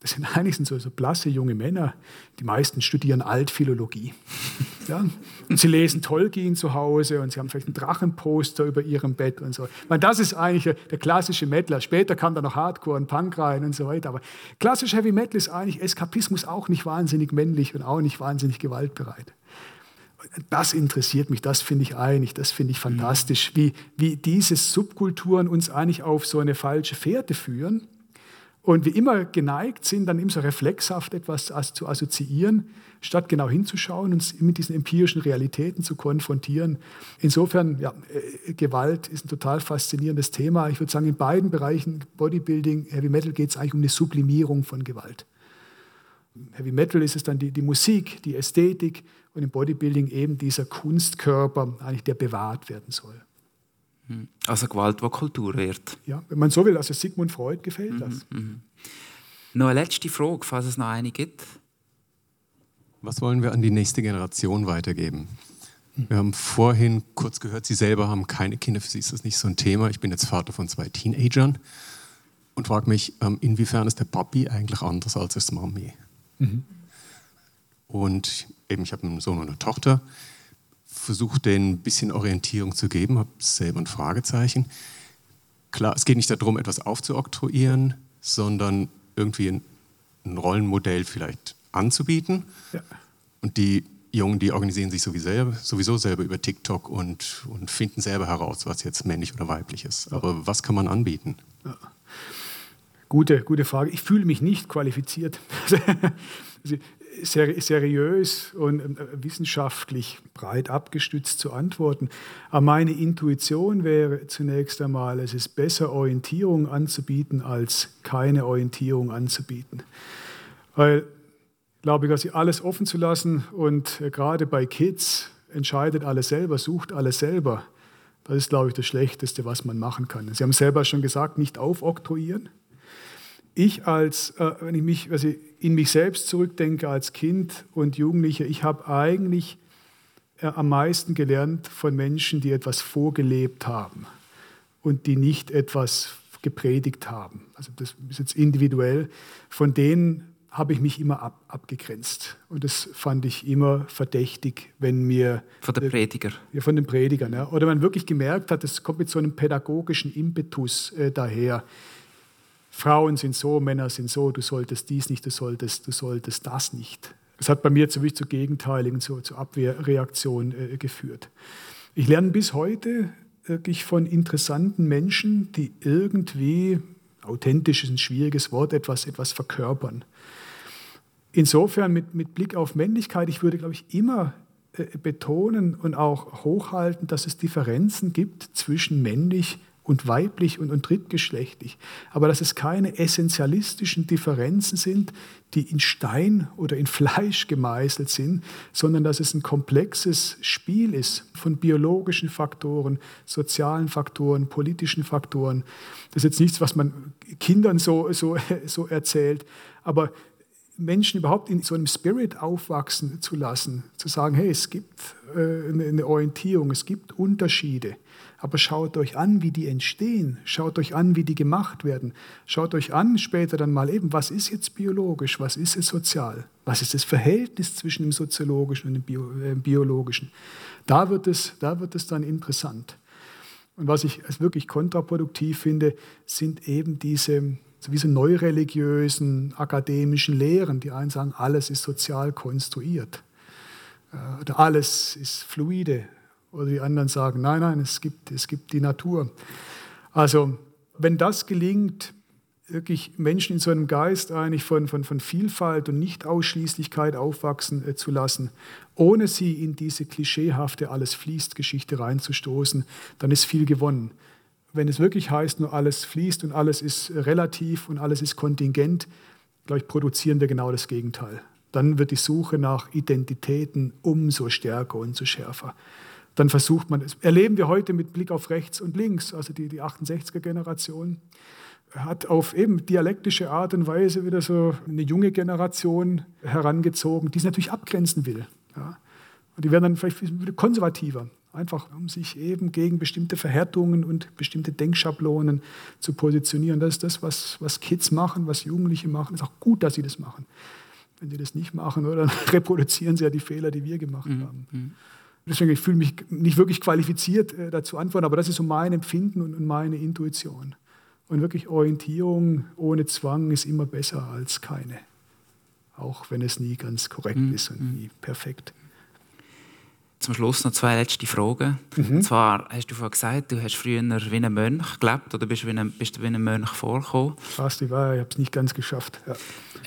das sind eigentlich so, so blasse junge Männer. Die meisten studieren Altphilologie. Ja? Und sie lesen Tolkien zu Hause und sie haben vielleicht ein Drachenposter über ihrem Bett und so. meine, das ist eigentlich der klassische Metaler. Später kam da noch Hardcore und Punk rein und so weiter. Aber klassisch Heavy Metal ist eigentlich Eskapismus auch nicht wahnsinnig männlich und auch nicht wahnsinnig gewaltbereit. Das interessiert mich, das finde ich eigentlich, das finde ich fantastisch, wie, wie diese Subkulturen uns eigentlich auf so eine falsche Fährte führen und wie immer geneigt sind, dann immer so reflexhaft etwas zu assoziieren, statt genau hinzuschauen und mit diesen empirischen Realitäten zu konfrontieren. Insofern, ja, äh, Gewalt ist ein total faszinierendes Thema. Ich würde sagen, in beiden Bereichen, Bodybuilding, Heavy Metal, geht es eigentlich um eine Sublimierung von Gewalt. Heavy Metal ist es dann die, die Musik, die Ästhetik und im Bodybuilding eben dieser Kunstkörper, eigentlich der bewahrt werden soll. Hm. Also Gewalt, die Kultur wird. Ja, wenn man so will, also Sigmund Freud gefällt mhm, das. Mhm. Noch eine letzte Frage, falls es noch eine gibt. Was wollen wir an die nächste Generation weitergeben? Wir haben vorhin kurz gehört, Sie selber haben keine Kinder, für Sie ist das nicht so ein Thema. Ich bin jetzt Vater von zwei Teenagern und frage mich, ähm, inwiefern ist der Papi eigentlich anders als das Mami? Mhm. Und eben, ich habe einen Sohn und eine Tochter versucht, denen ein bisschen Orientierung zu geben, habe selber ein Fragezeichen. Klar, es geht nicht darum, etwas aufzuoktroyieren, sondern irgendwie ein, ein Rollenmodell vielleicht anzubieten. Ja. Und die Jungen, die organisieren sich sowieso, sowieso selber über TikTok und, und finden selber heraus, was jetzt männlich oder weiblich ist. Aber was kann man anbieten? Ja. Gute, gute Frage. Ich fühle mich nicht qualifiziert. Seriös und ähm, wissenschaftlich breit abgestützt zu antworten. Aber meine Intuition wäre zunächst einmal, es ist besser, Orientierung anzubieten, als keine Orientierung anzubieten. Weil, glaube ich, alles offen zu lassen und äh, gerade bei Kids entscheidet alles selber, sucht alles selber. Das ist, glaube ich, das Schlechteste, was man machen kann. Sie haben selber schon gesagt, nicht aufoktroyieren ich als, äh, wenn ich mich, also in mich selbst zurückdenke als Kind und Jugendlicher, ich habe eigentlich äh, am meisten gelernt von Menschen, die etwas vorgelebt haben und die nicht etwas gepredigt haben. Also das ist jetzt individuell. Von denen habe ich mich immer ab, abgegrenzt. Und das fand ich immer verdächtig, wenn mir... Von den Prediger. Ja, von den Predigern. Ja. Oder man wirklich gemerkt hat, es kommt mit so einem pädagogischen Impetus äh, daher. Frauen sind so, Männer sind so, du solltest dies nicht, du solltest, du solltest das nicht. Das hat bei mir zu, zu gegenteiligen, zu, zu Abwehrreaktionen äh, geführt. Ich lerne bis heute wirklich von interessanten Menschen, die irgendwie, authentisch ist ein schwieriges Wort, etwas, etwas verkörpern. Insofern mit, mit Blick auf Männlichkeit, ich würde, glaube ich, immer äh, betonen und auch hochhalten, dass es Differenzen gibt zwischen männlich und weiblich und, und drittgeschlechtlich. Aber dass es keine essentialistischen Differenzen sind, die in Stein oder in Fleisch gemeißelt sind, sondern dass es ein komplexes Spiel ist von biologischen Faktoren, sozialen Faktoren, politischen Faktoren. Das ist jetzt nichts, was man Kindern so, so, so erzählt, aber Menschen überhaupt in so einem Spirit aufwachsen zu lassen, zu sagen, hey, es gibt äh, eine Orientierung, es gibt Unterschiede. Aber schaut euch an, wie die entstehen. Schaut euch an, wie die gemacht werden. Schaut euch an später dann mal eben, was ist jetzt biologisch, was ist jetzt sozial? Was ist das Verhältnis zwischen dem soziologischen und dem Bio, äh, biologischen? Da wird, es, da wird es dann interessant. Und was ich als wirklich kontraproduktiv finde, sind eben diese wie neureligiösen akademischen Lehren. Die einen sagen, alles ist sozial konstruiert. Äh, oder alles ist fluide. Oder die anderen sagen, nein, nein, es gibt, es gibt die Natur. Also wenn das gelingt, wirklich Menschen in so einem Geist eigentlich von, von, von Vielfalt und Nicht-Ausschließlichkeit aufwachsen äh, zu lassen, ohne sie in diese klischeehafte Alles fließt Geschichte reinzustoßen, dann ist viel gewonnen. Wenn es wirklich heißt, nur alles fließt und alles ist relativ und alles ist kontingent, glaube ich, produzieren wir genau das Gegenteil. Dann wird die Suche nach Identitäten umso stärker und so schärfer dann versucht man es. Erleben wir heute mit Blick auf rechts und links, also die, die 68er-Generation hat auf eben dialektische Art und Weise wieder so eine junge Generation herangezogen, die es natürlich abgrenzen will. Ja. Und die werden dann vielleicht konservativer. Einfach um sich eben gegen bestimmte Verhärtungen und bestimmte Denkschablonen zu positionieren. Das ist das, was, was Kids machen, was Jugendliche machen. Es ist auch gut, dass sie das machen. Wenn sie das nicht machen, oder, dann reproduzieren sie ja die Fehler, die wir gemacht mhm. haben. Mhm. Deswegen, ich fühle mich nicht wirklich qualifiziert, äh, dazu antworten, aber das ist so mein Empfinden und meine Intuition. Und wirklich Orientierung ohne Zwang ist immer besser als keine. Auch wenn es nie ganz korrekt mhm. ist und nie perfekt zum Schluss noch zwei letzte Fragen. Mhm. Und zwar hast du vorhin gesagt, du hast früher wie ein Mönch gelebt oder bist, wie ein, bist du wie ein Mönch vorgekommen? Fast, ich war, ich habe es nicht ganz geschafft. Ja.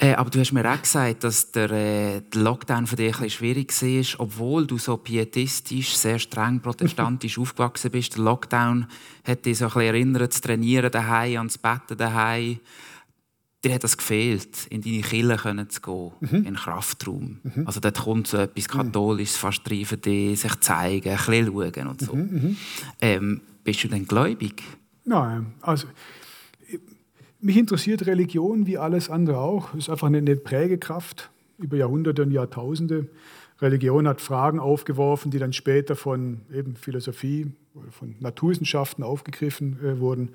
Äh, aber du hast mir auch gesagt, dass der, äh, der Lockdown für dich ein schwierig war, obwohl du so pietistisch, sehr streng protestantisch aufgewachsen bist. Der Lockdown hat dich so ein bisschen erinnert, zu trainieren daheim, ans Betten daheim dir hat das gefehlt, in deine Kirche zu gehen, mhm. in den Kraftraum. Mhm. Also dort kommt so etwas Katholisches fast rein für dich, sich zeigen, ein bisschen schauen und so. Mhm. mhm. Ähm, bist du denn gläubig? Nein, also mich interessiert Religion wie alles andere auch. Es ist einfach eine Prägekraft über Jahrhunderte und Jahrtausende. Religion hat Fragen aufgeworfen, die dann später von eben Philosophie oder von Naturwissenschaften aufgegriffen äh, wurden.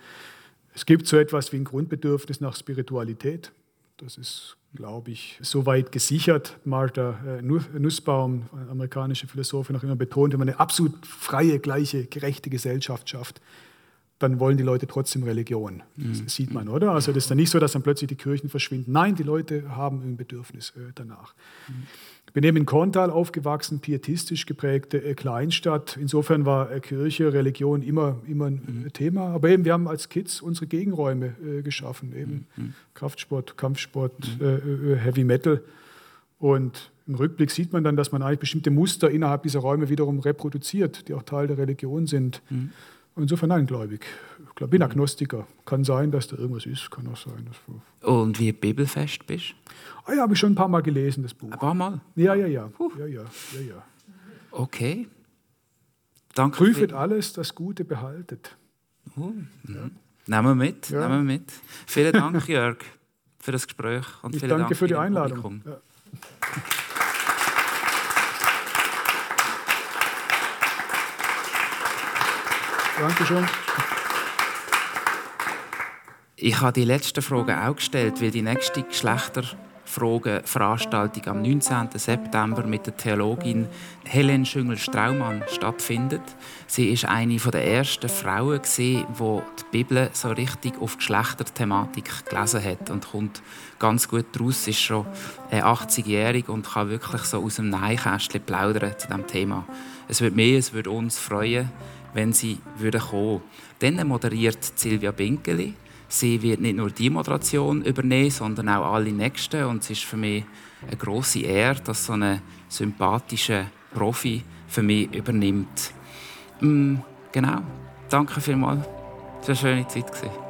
Es gibt so etwas wie ein Grundbedürfnis nach Spiritualität. Das ist, glaube ich, soweit gesichert. Martha äh, Nussbaum, amerikanische Philosophin, auch immer betont, wenn man eine absolut freie, gleiche, gerechte Gesellschaft schafft, dann wollen die Leute trotzdem Religion. Das mhm. sieht man, oder? Also das ist dann nicht so, dass dann plötzlich die Kirchen verschwinden. Nein, die Leute haben ein Bedürfnis äh, danach. Mhm bin eben in Korntal aufgewachsen, pietistisch geprägte äh, Kleinstadt. Insofern war äh, Kirche, Religion immer, immer ein mhm. Thema. Aber eben, wir haben als Kids unsere Gegenräume geschaffen. Eben mhm. Kraftsport, Kampfsport, mhm. Heavy Metal. Und im Rückblick sieht man dann, dass man eigentlich bestimmte Muster innerhalb dieser Räume wiederum reproduziert, die auch Teil der Religion sind. Insofern nein, gläubig. Ich bin Agnostiker. Kann sein, dass da irgendwas ist, kann auch sein. Und wie bibelfest bist Ah ja, habe ich schon ein paar Mal gelesen, das Buch. Ein paar Mal? Ja, ja, ja. ja, ja, ja, ja. Okay. Danke. Prüfet alles, das Gute behaltet. Oh, ja. Nehmen wir mit, ja. nehmen wir mit. Vielen Dank, Jörg, für das Gespräch. Und ich danke Dank für die Einladung. Ja. Dankeschön. Ich habe die letzte Frage auch gestellt, weil die nächste Geschlechterfragen-Veranstaltung am 19. September mit der Theologin Helen Schüngel-Straumann stattfindet. Sie ist eine der ersten Frauen, die die Bibel so richtig auf Geschlechterthematik gelesen hat und kommt ganz gut daraus. Sie ist schon 80-jährig und kann wirklich so aus dem Neinkästchen plaudern zu diesem Thema. Es würde mich, es würde uns freuen, wenn sie würden kommen Dann moderiert Silvia Binkeli. Sie wird nicht nur die Moderation übernehmen, sondern auch alle nächsten. Und es ist für mich eine große Ehre, dass so ein sympathischer Profi für mich übernimmt. Mm, genau. Danke vielmals. Es war eine schöne Zeit.